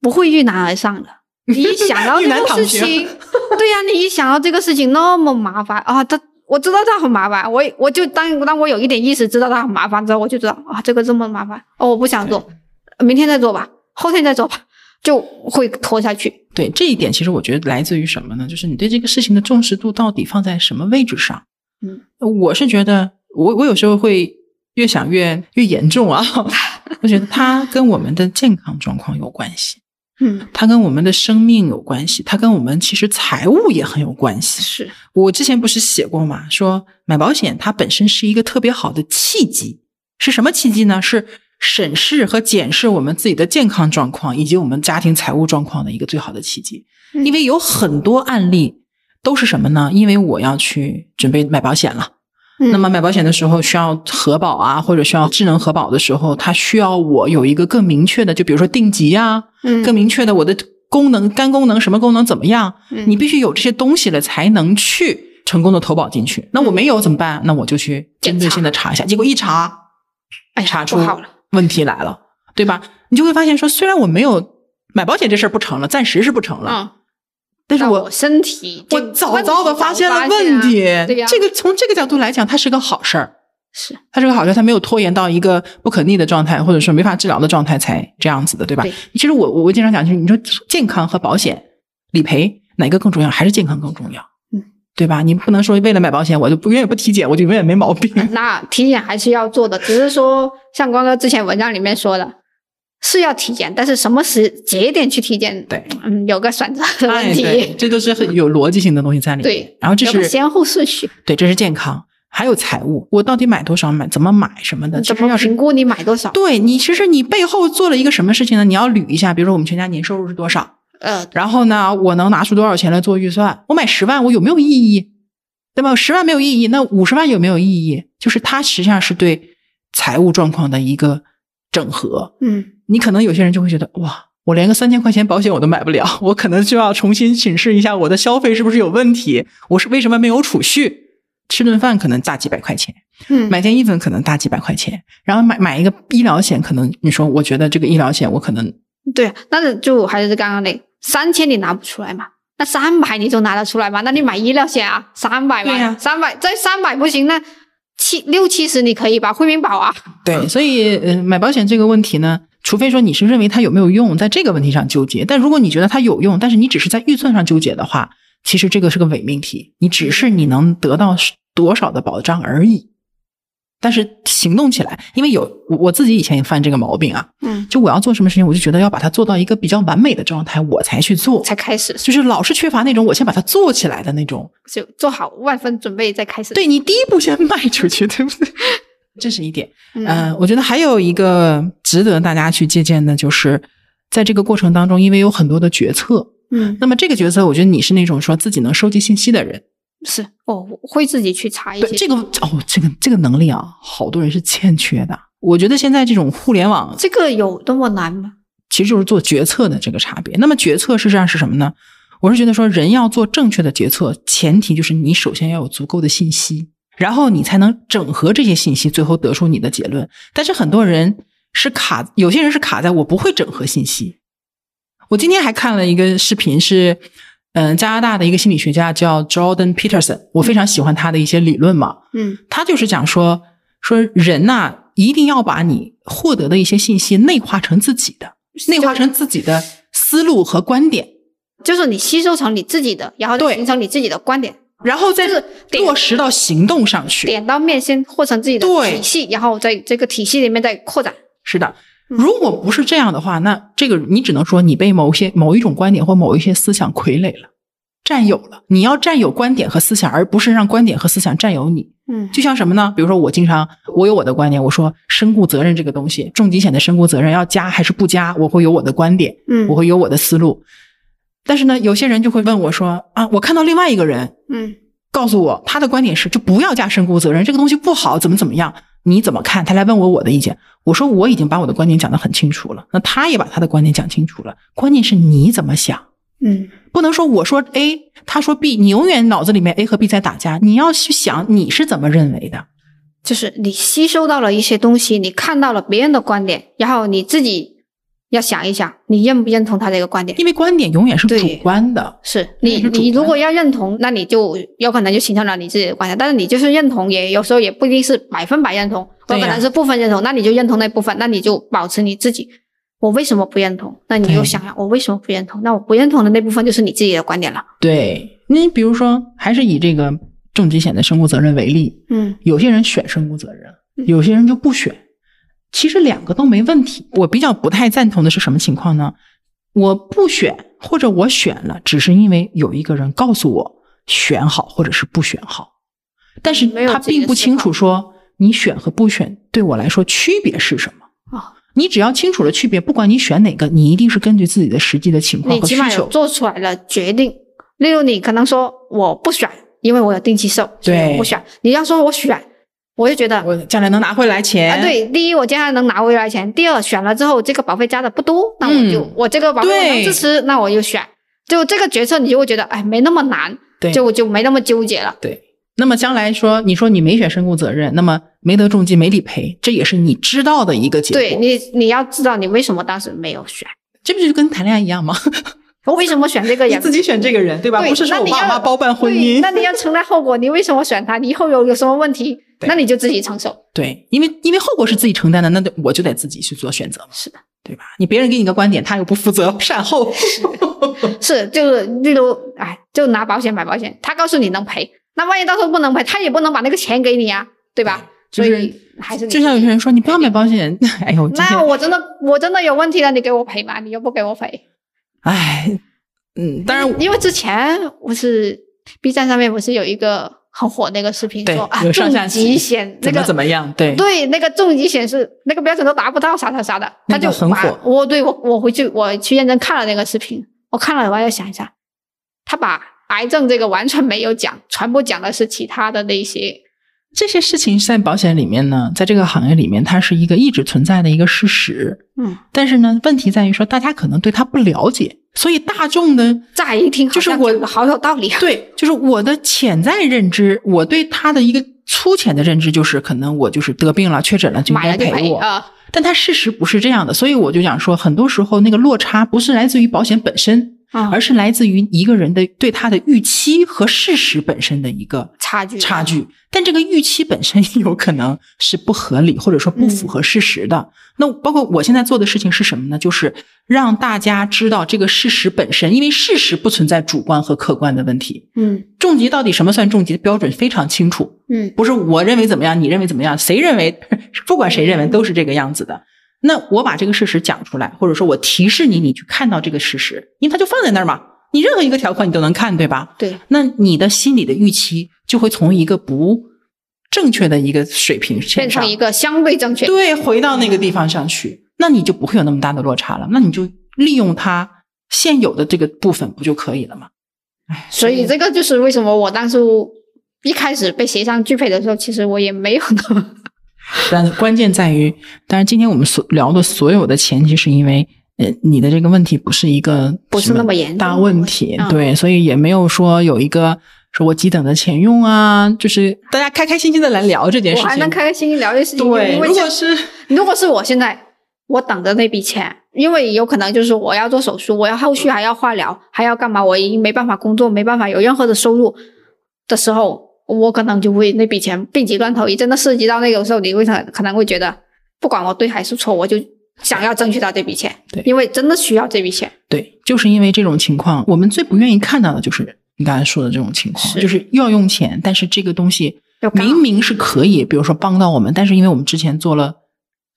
不会遇难而上的，你一想到一这个 事情，对呀、你一想到这个事情那么麻烦啊，他我知道他很麻烦，我我就当当我有一点意识知道他很麻烦之后，我就知道啊，这个这么麻烦，哦，我不想做，明天再做吧，后天再做吧，就会拖下去。对这一点，其实我觉得来自于什么呢？就是你对这个事情的重视度到底放在什么位置上？嗯，我是觉得，我我有时候会越想越越严重啊。我觉得它跟我们的健康状况有关系，嗯，它跟我们的生命有关系，它跟我们其实财务也很有关系。是，我之前不是写过嘛，说买保险它本身是一个特别好的契机，是什么契机呢？是审视和检视我们自己的健康状况以及我们家庭财务状况的一个最好的契机。嗯因为有很多案例都是什么呢？因为我要去准备买保险了，嗯。那么买保险的时候需要核保啊，或者需要智能核保的时候，它需要我有一个更明确的，就比如说定级啊，嗯。更明确的我的功能、肝功能什么功能怎么样，嗯。你必须有这些东西了才能去成功的投保进去。那我没有怎么办？那我就去针对性的查一下，结果一查哎查出问题来了，对吧？你就会发现说，虽然我没有买保险这事儿不成了，暂时是不成了，嗯，但是我我身体我早早的发现了问题，啊对呀、这个从这个角度来讲，它是个好事儿。是它是个好事，它没有拖延到一个不可逆的状态，或者说没法治疗的状态才这样子的，对吧？对其实我我我经常讲，就是你说健康和保险理赔哪个更重要？还是健康更重要？嗯，对吧？你不能说为了买保险，我就不永远不体检，我就永远没毛病。那体检还是要做的，只是说像光哥之前文章里面说的，是要体检，但是什么时节点去体检，对，嗯，有个选择的问哎，题，对，这都是很有逻辑性的东西在里面。对然后这是先后顺序，对，这是健康，还有财务，我到底买多少，买怎么买什么的，其怎么评估你买多少？对你，其实你背后做了一个什么事情呢？你要捋一下，比如说我们全家年收入是多少，呃，然后呢，我能拿出多少钱来做预算？我买十万，我有没有意义？对吧？十万没有意义，那五十万有没有意义？就是它实际上是对财务状况的一个整合。嗯，你可能有些人就会觉得，哇，我连个三千块钱保险我都买不了，我可能就要重新审视一下我的消费是不是有问题，我是为什么没有储蓄？吃顿饭可能大几百块钱，嗯，买件衣服可能大几百块钱，然后买买一个医疗险，可能你说我觉得这个医疗险我可能对，但是就还是刚刚那三千你拿不出来嘛？那三百你就拿得出来吗？那你买医疗险啊，三百嘛，三百再三百不行，那七六七十你可以吧？惠民保啊，对，所以呃，买保险这个问题呢，除非说你是认为它有没有用，在这个问题上纠结，但如果你觉得它有用，但是你只是在预算上纠结的话，其实这个是个伪命题，你只是你能得到多少的保障而已。但是行动起来，因为有我我自己以前也犯这个毛病啊，嗯，就我要做什么事情，我就觉得要把它做到一个比较完美的状态，我才去做，才开始，就是老是缺乏那种我先把它做起来的那种就做好万分准备再开始。对你第一步先迈出去，对不对？这是一点。嗯，嗯、我觉得还有一个值得大家去借鉴的，就是在这个过程当中，因为有很多的决策，嗯，那么这个决策，我觉得你是那种说自己能收集信息的人。是哦，我会自己去查一对些。这个哦，这个这个能力啊，好多人是欠缺的。我觉得现在这种互联网这个有那么难吗？其实就是做决策的这个差别。那么决策实际上是什么呢？我是觉得说，人要做正确的决策，前提就是你首先要有足够的信息，然后你才能整合这些信息，最后得出你的结论。但是很多人是卡，有些人是卡在我不会整合信息。我今天还看了一个视频是，嗯，加拿大的一个心理学家叫 Jordan Peterson，我非常喜欢他的一些理论嘛。嗯他就是讲说，说人呐、一定要把你获得的一些信息内化成自己的，内化成自己的思路和观点，就是你吸收成你自己的，然后对形成你自己的观点，然后再落实到行动上去。点到面先或成自己的体系，然后在这个体系里面再扩展。是的，嗯如果不是这样的话，那这个你只能说你被某些某一种观点或某一些思想傀儡了，占有了。你要占有观点和思想，而不是让观点和思想占有你。嗯就像什么呢？比如说，我经常我有我的观点，我说身故责任这个东西，重疾险的身故责任要加还是不加，我会有我的观点，嗯我会有我的思路。但是呢，有些人就会问我说啊，我看到另外一个人嗯告诉我他的观点是，就不要加身故责任，这个东西不好，怎么怎么样？你怎么看？他来问我我的意见，我说我已经把我的观点讲得很清楚了，那他也把他的观点讲清楚了，关键是你怎么想。嗯不能说我说 A，他说 B，你永远脑子里面 A 和 B 在打架。你要去想你是怎么认为的。就是你吸收到了一些东西，你看到了别人的观点，然后你自己要想一想，你认不认同他这个观点？因为观点永远是主观的，是你，是你如果要认同，那你就有可能就形成了你自己的观点。但是你就是认同，也有时候也不一定是百分百认同，有可能是部分认同。那你就认同那部分，那你就保持你自己。我为什么不认同？那你对就想想，我为什么不认同？那我不认同的那部分就是你自己的观点了。对。你比如说，还是以这个重疾险的身故责任为例，嗯有些人选身故责任，有些人就不选。其实两个都没问题。我比较不太赞同的是什么情况呢？我不选，或者我选了，只是因为有一个人告诉我选好或者是不选好，但是他并不清楚说你选和不选对我来说区别是什么。啊，你只要清楚了区别，不管你选哪个，你一定是根据自己的实际的情况和需求。做出来了决定。例如，你可能说我不选，因为我有定期寿，所以对我不选。你要说我选，我就觉得我将来能拿回来钱。啊，对，第一我将来能拿回来钱，第二选了之后这个保费加的不多，那我就、嗯我这个保费我能支持，那我就选。就这个决策，你就会觉得哎没那么难，对就就没那么纠结了。对，那么将来说，你说你没选身故责任，那么没得重疾没理赔，这也是你知道的一个结果。对你，你要知道你为什么当时没有选，这不就跟谈恋爱一样吗？我为什么选这个 人？你自己选这个人，对吧？对不是说爸妈包办婚姻。那你要承担后果，你为什么选他？你以后有有什么问题，对那你就自己承受。对，因为因为后果是自己承担的，那就我就得自己去做选择嘛，是的，对吧？你别人给你个观点，他又不负责善后，是 就是例如，哎，就拿保险买保险，他告诉你能赔，那万一到时候不能赔，他也不能把那个钱给你啊，对吧？就是所以还是就像有些人说你不要买保险，哎呦，那我真的我真的有问题了，你给我赔吧，你又不给我赔。哎，嗯，当然因为之前我是 B 站上面不是有一个很火那个视频对说啊重疾险那个怎么样，对。对那个重疾险是那个标准都达不到啥啥啥的，他就把很火。我对我我回去我去认真看了那个视频，我看了我要想一下，他把癌症这个完全没有讲，全部讲的是其他的那些这些事情在保险里面呢，在这个行业里面，它是一个一直存在的一个事实。嗯，但是呢，问题在于说，大家可能对它不了解，所以大众的乍一听就是我好有道理啊。对，就是我的潜在认知，我对它的一个粗浅的认知就是，可能我就是得病了、确诊了就应买了就该赔我。啊，但它事实不是这样的，所以我就想说，很多时候那个落差不是来自于保险本身，啊而是来自于一个人的对他的预期和事实本身的一个差距差距。但这个预期本身有可能是不合理，或者说不符合事实的。那包括我现在做的事情是什么呢？就是让大家知道这个事实本身，因为事实不存在主观和客观的问题。嗯重疾到底什么算重疾的标准非常清楚，嗯不是我认为怎么样，你认为怎么样，谁认为，不管谁认为都是这个样子的。那我把这个事实讲出来，或者说我提示你，你去看到这个事实，因为它就放在那儿嘛，你任何一个条款你都能看，对吧？对，那你的心理的预期就会从一个不正确的一个水平变成，一个相对正确。对，回到那个地方上去，那你就不会有那么大的落差了。那你就利用它现有的这个部分不就可以了吗？哎，所以这个就是为什么我当初一开始被协商拒赔的时候，其实我也没有那么但关键在于，但是今天我们所聊的所有的前提是因为，呃，你的这个问题不是一个不是那么严重大问题，嗯对，所以也没有说有一个说我急等的钱用啊，就是大家开开心心的来聊这件事情。我还能开开心心聊这事情。对，如果是如果是我现在，我等着那笔钱，因为有可能就是我要做手术，我要后续还要化疗，还要干嘛，我已经没办法工作，没办法有任何的收入的时候，我可能就会那笔钱病急乱投医。真的涉及到那个时候，你会可可能会觉得，不管我对还是错，我就想要争取到这笔钱，对因为真的需要这笔钱。对，就是因为这种情况，我们最不愿意看到的就是你刚才说的这种情况，是就是要用钱，但是这个东西明明是可以，比如说帮到我们，但是因为我们之前做了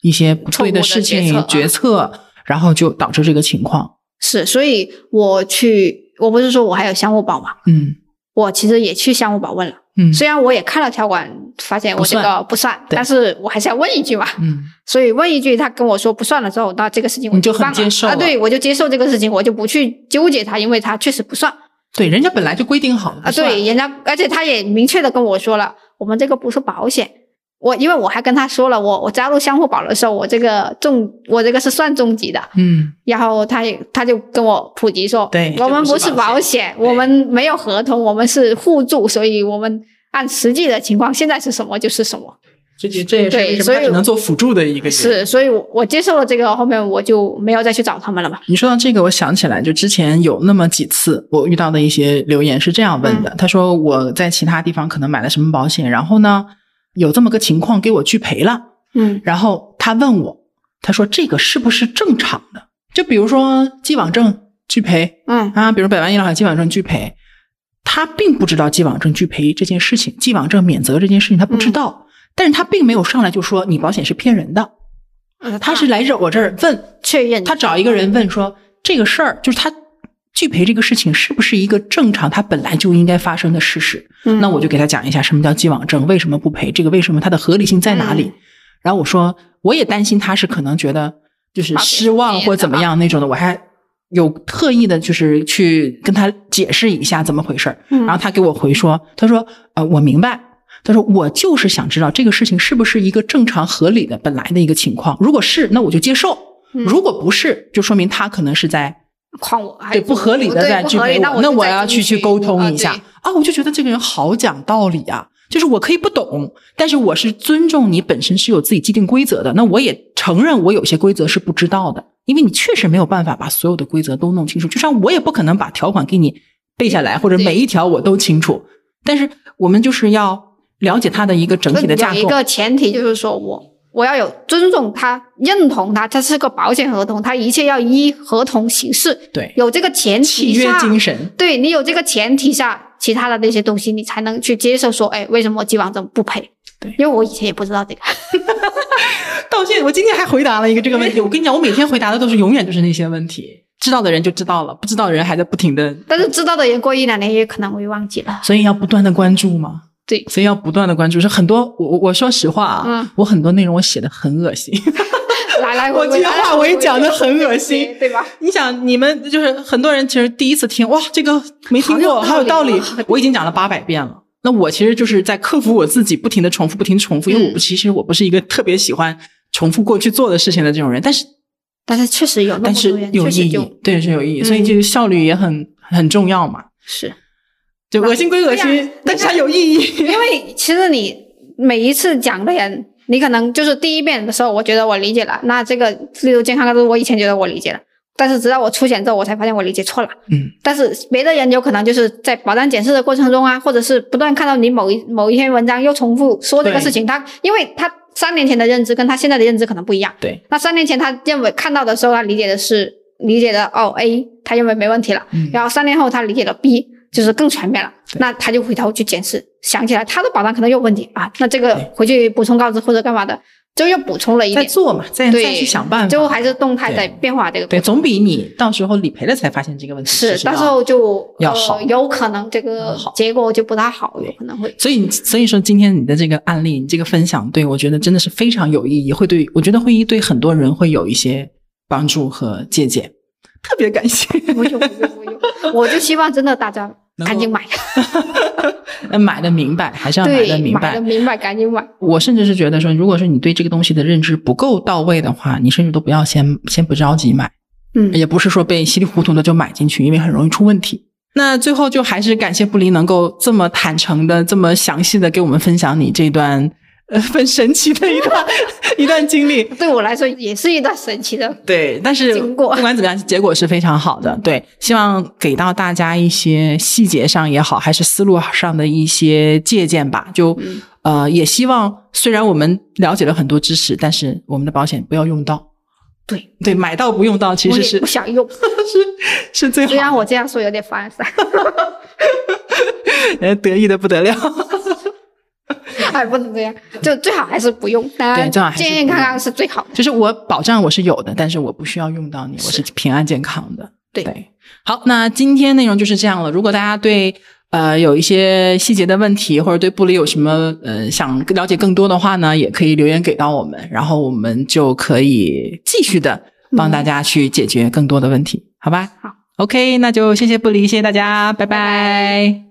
一些不对错的事情决策啊决策，然后就导致这个情况。是，所以我去，我不是说我还有相互保嘛，嗯我其实也去项目保问了。嗯虽然我也看了条款，发现我这个不算，但是我还是要问一句嘛。嗯，所以问一句，他跟我说不算了之后，那这个事情我你就很接受啊对我就接受这个事情，我就不去纠结它，因为它确实不算对，人家本来就规定好了啊。对，，人家而且他也明确的跟我说了，我们这个不是保险。我因为我还跟他说了，我我加入相互保的时候，我这个重我这个是算重疾的，嗯，然后他也他就跟我普及说，对我们不是保保险，我们没有合同，我们是互助，所以我们按实际的情况，现在是什么就是什么。这这这也是对为什所以么只能做辅助的一个。是，所以我我接受了这个，后面我就没有再去找他们了嘛。你说到这个，我想起来，就之前有那么几次我遇到的一些留言是这样问的，他说我在其他地方可能买了什么保险，然后呢有这么个情况给我拒赔了，嗯。然后他问我，他说这个是不是正常的？就比如说既往症拒赔。嗯。啊，比如百万医疗卡既往症拒赔，他并不知道既往症拒赔这件事情，既往症免责这件事情他不知道，但是他并没有上来就说你保险是骗人的，呃他是来这我这儿问确认。他找一个人问说这个事儿，就是他拒赔这个事情是不是一个正常，它本来就应该发生的事实？嗯那我就给他讲一下什么叫既往症，为什么不赔，这个为什么它的合理性在哪里？嗯然后我说我也担心他是可能觉得就是失望或怎么样那种的，我还有特意的就是去跟他解释一下怎么回事儿。嗯然后他给我回说，他说呃我明白。他说：“我就是想知道这个事情是不是一个正常合理的本来的一个情况。如果是，那我就接受；嗯如果不是，就说明他可能是在诓我，还对不合理的对在拒赔不合理那我，那我要去去沟通一下啊啊！我就觉得这个人好讲道理啊，就是我可以不懂，但是我是尊重你本身是有自己既定规则的，那我也承认我有些规则是不知道的，因为你确实没有办法把所有的规则都弄清楚，就像我也不可能把条款给你背下来，或者每一条我都清楚，但是我们就是要了解它的一个整体的架构。一个前提就是说我我要有尊重他，认同他，它是个保险合同，他一切要依合同行事。对，有这个前提下契约，精神。对你有这个前提下，其他的那些东西你才能去接受说，哎，为什么既往症不赔？对因为我以前也不知道这个。到现在，我今天还回答了一个这个问题。我跟你讲，我每天回答的都是永远就是那些问题，知道的人就知道了，不知道的人还在不停的，但是知道的人过一两年也可能会忘记了。所以要不断的关注嘛。对，所以要不断的关注。是很多，我我我说实话啊，嗯我很多内容我写的很恶心。来 来回我这些话我也讲的很恶心对吧？你想，你们就是很多人其实第一次听，哇，这个没听过，好好有道理。我已经讲了八百遍了。那我其实就是在克服我自己，不停的重复，不停地重复，因为我其实我不是一个特别喜欢重复过去做的事情的这种人，但是但是确实有但是有意义对，是有意义，嗯所以这个效率也很很重要嘛。是。就恶心归恶心呀，但是它有意义。因为其实你每一次讲的人，你可能就是第一遍的时候，我觉得我理解了，那这个例如健康都我以前觉得我理解了，但是直到我出险之后，我才发现我理解错了。嗯，但是别的人有可能就是在保障检视的过程中啊，或者是不断看到你某一某一篇文章又重复说这个事情，他因为他三年前的认知跟他现在的认知可能不一样。对，那三年前他认为看到的时候，他理解的是理解的哦 A，他认为没问题了，嗯然后三年后他理解了 B，就是更全面了，那他就回头去检视，想起来他的保障可能有问题啊，那这个回去补充告知或者干嘛的，就又补充了一点，在做嘛，再对，再去想办法，最后还是动态在变化这个对，总比你到时候理赔了才发现这个问题是，到时候就要好呃，有可能这个结果就不大好，有可能会。所以，所以说今天你的这个案例，你这个分享，对我觉得真的是非常有意义，会对我觉得会对很多人会有一些帮助和借鉴，特别感谢。不用不用不用，我就希望真的大家赶紧买，那 买的明白，还是要买，的明白买的。明白，赶紧买。我甚至是觉得说，如果说你对这个东西的认知不够到位的话，你甚至都不要先先不着急买，嗯，也不是说被稀里糊涂的就买进去，因为很容易出问题。那最后就还是感谢布林能够这么坦诚的、这么详细的给我们分享你这段呃很神奇的一段 一段经历。对我来说也是一段神奇的。对，但是不管怎么样，结果是非常好的。对，希望给到大家一些细节上也好，还是思路上的一些借鉴吧。就、嗯呃，也希望虽然我们了解了很多知识，但是我们的保险不要用到。对，对，买到不用到，其实是不想用，是是最好的。虽然我这样说有点凡尔赛，呃得意的不得了。哎，不能这样，就最好还是不用。对最好还是健健康康是最好的。就是我保障我是有的，但是我不需要用到你，我是平安健康的。对好，那今天内容就是这样了。如果大家对呃有一些细节的问题，或者对布里有什么呃想了解更多的话呢，也可以留言给到我们，然后我们就可以继续的帮大家去解决更多的问题，好吧？好，OK，那就谢谢布里，谢谢大家，拜拜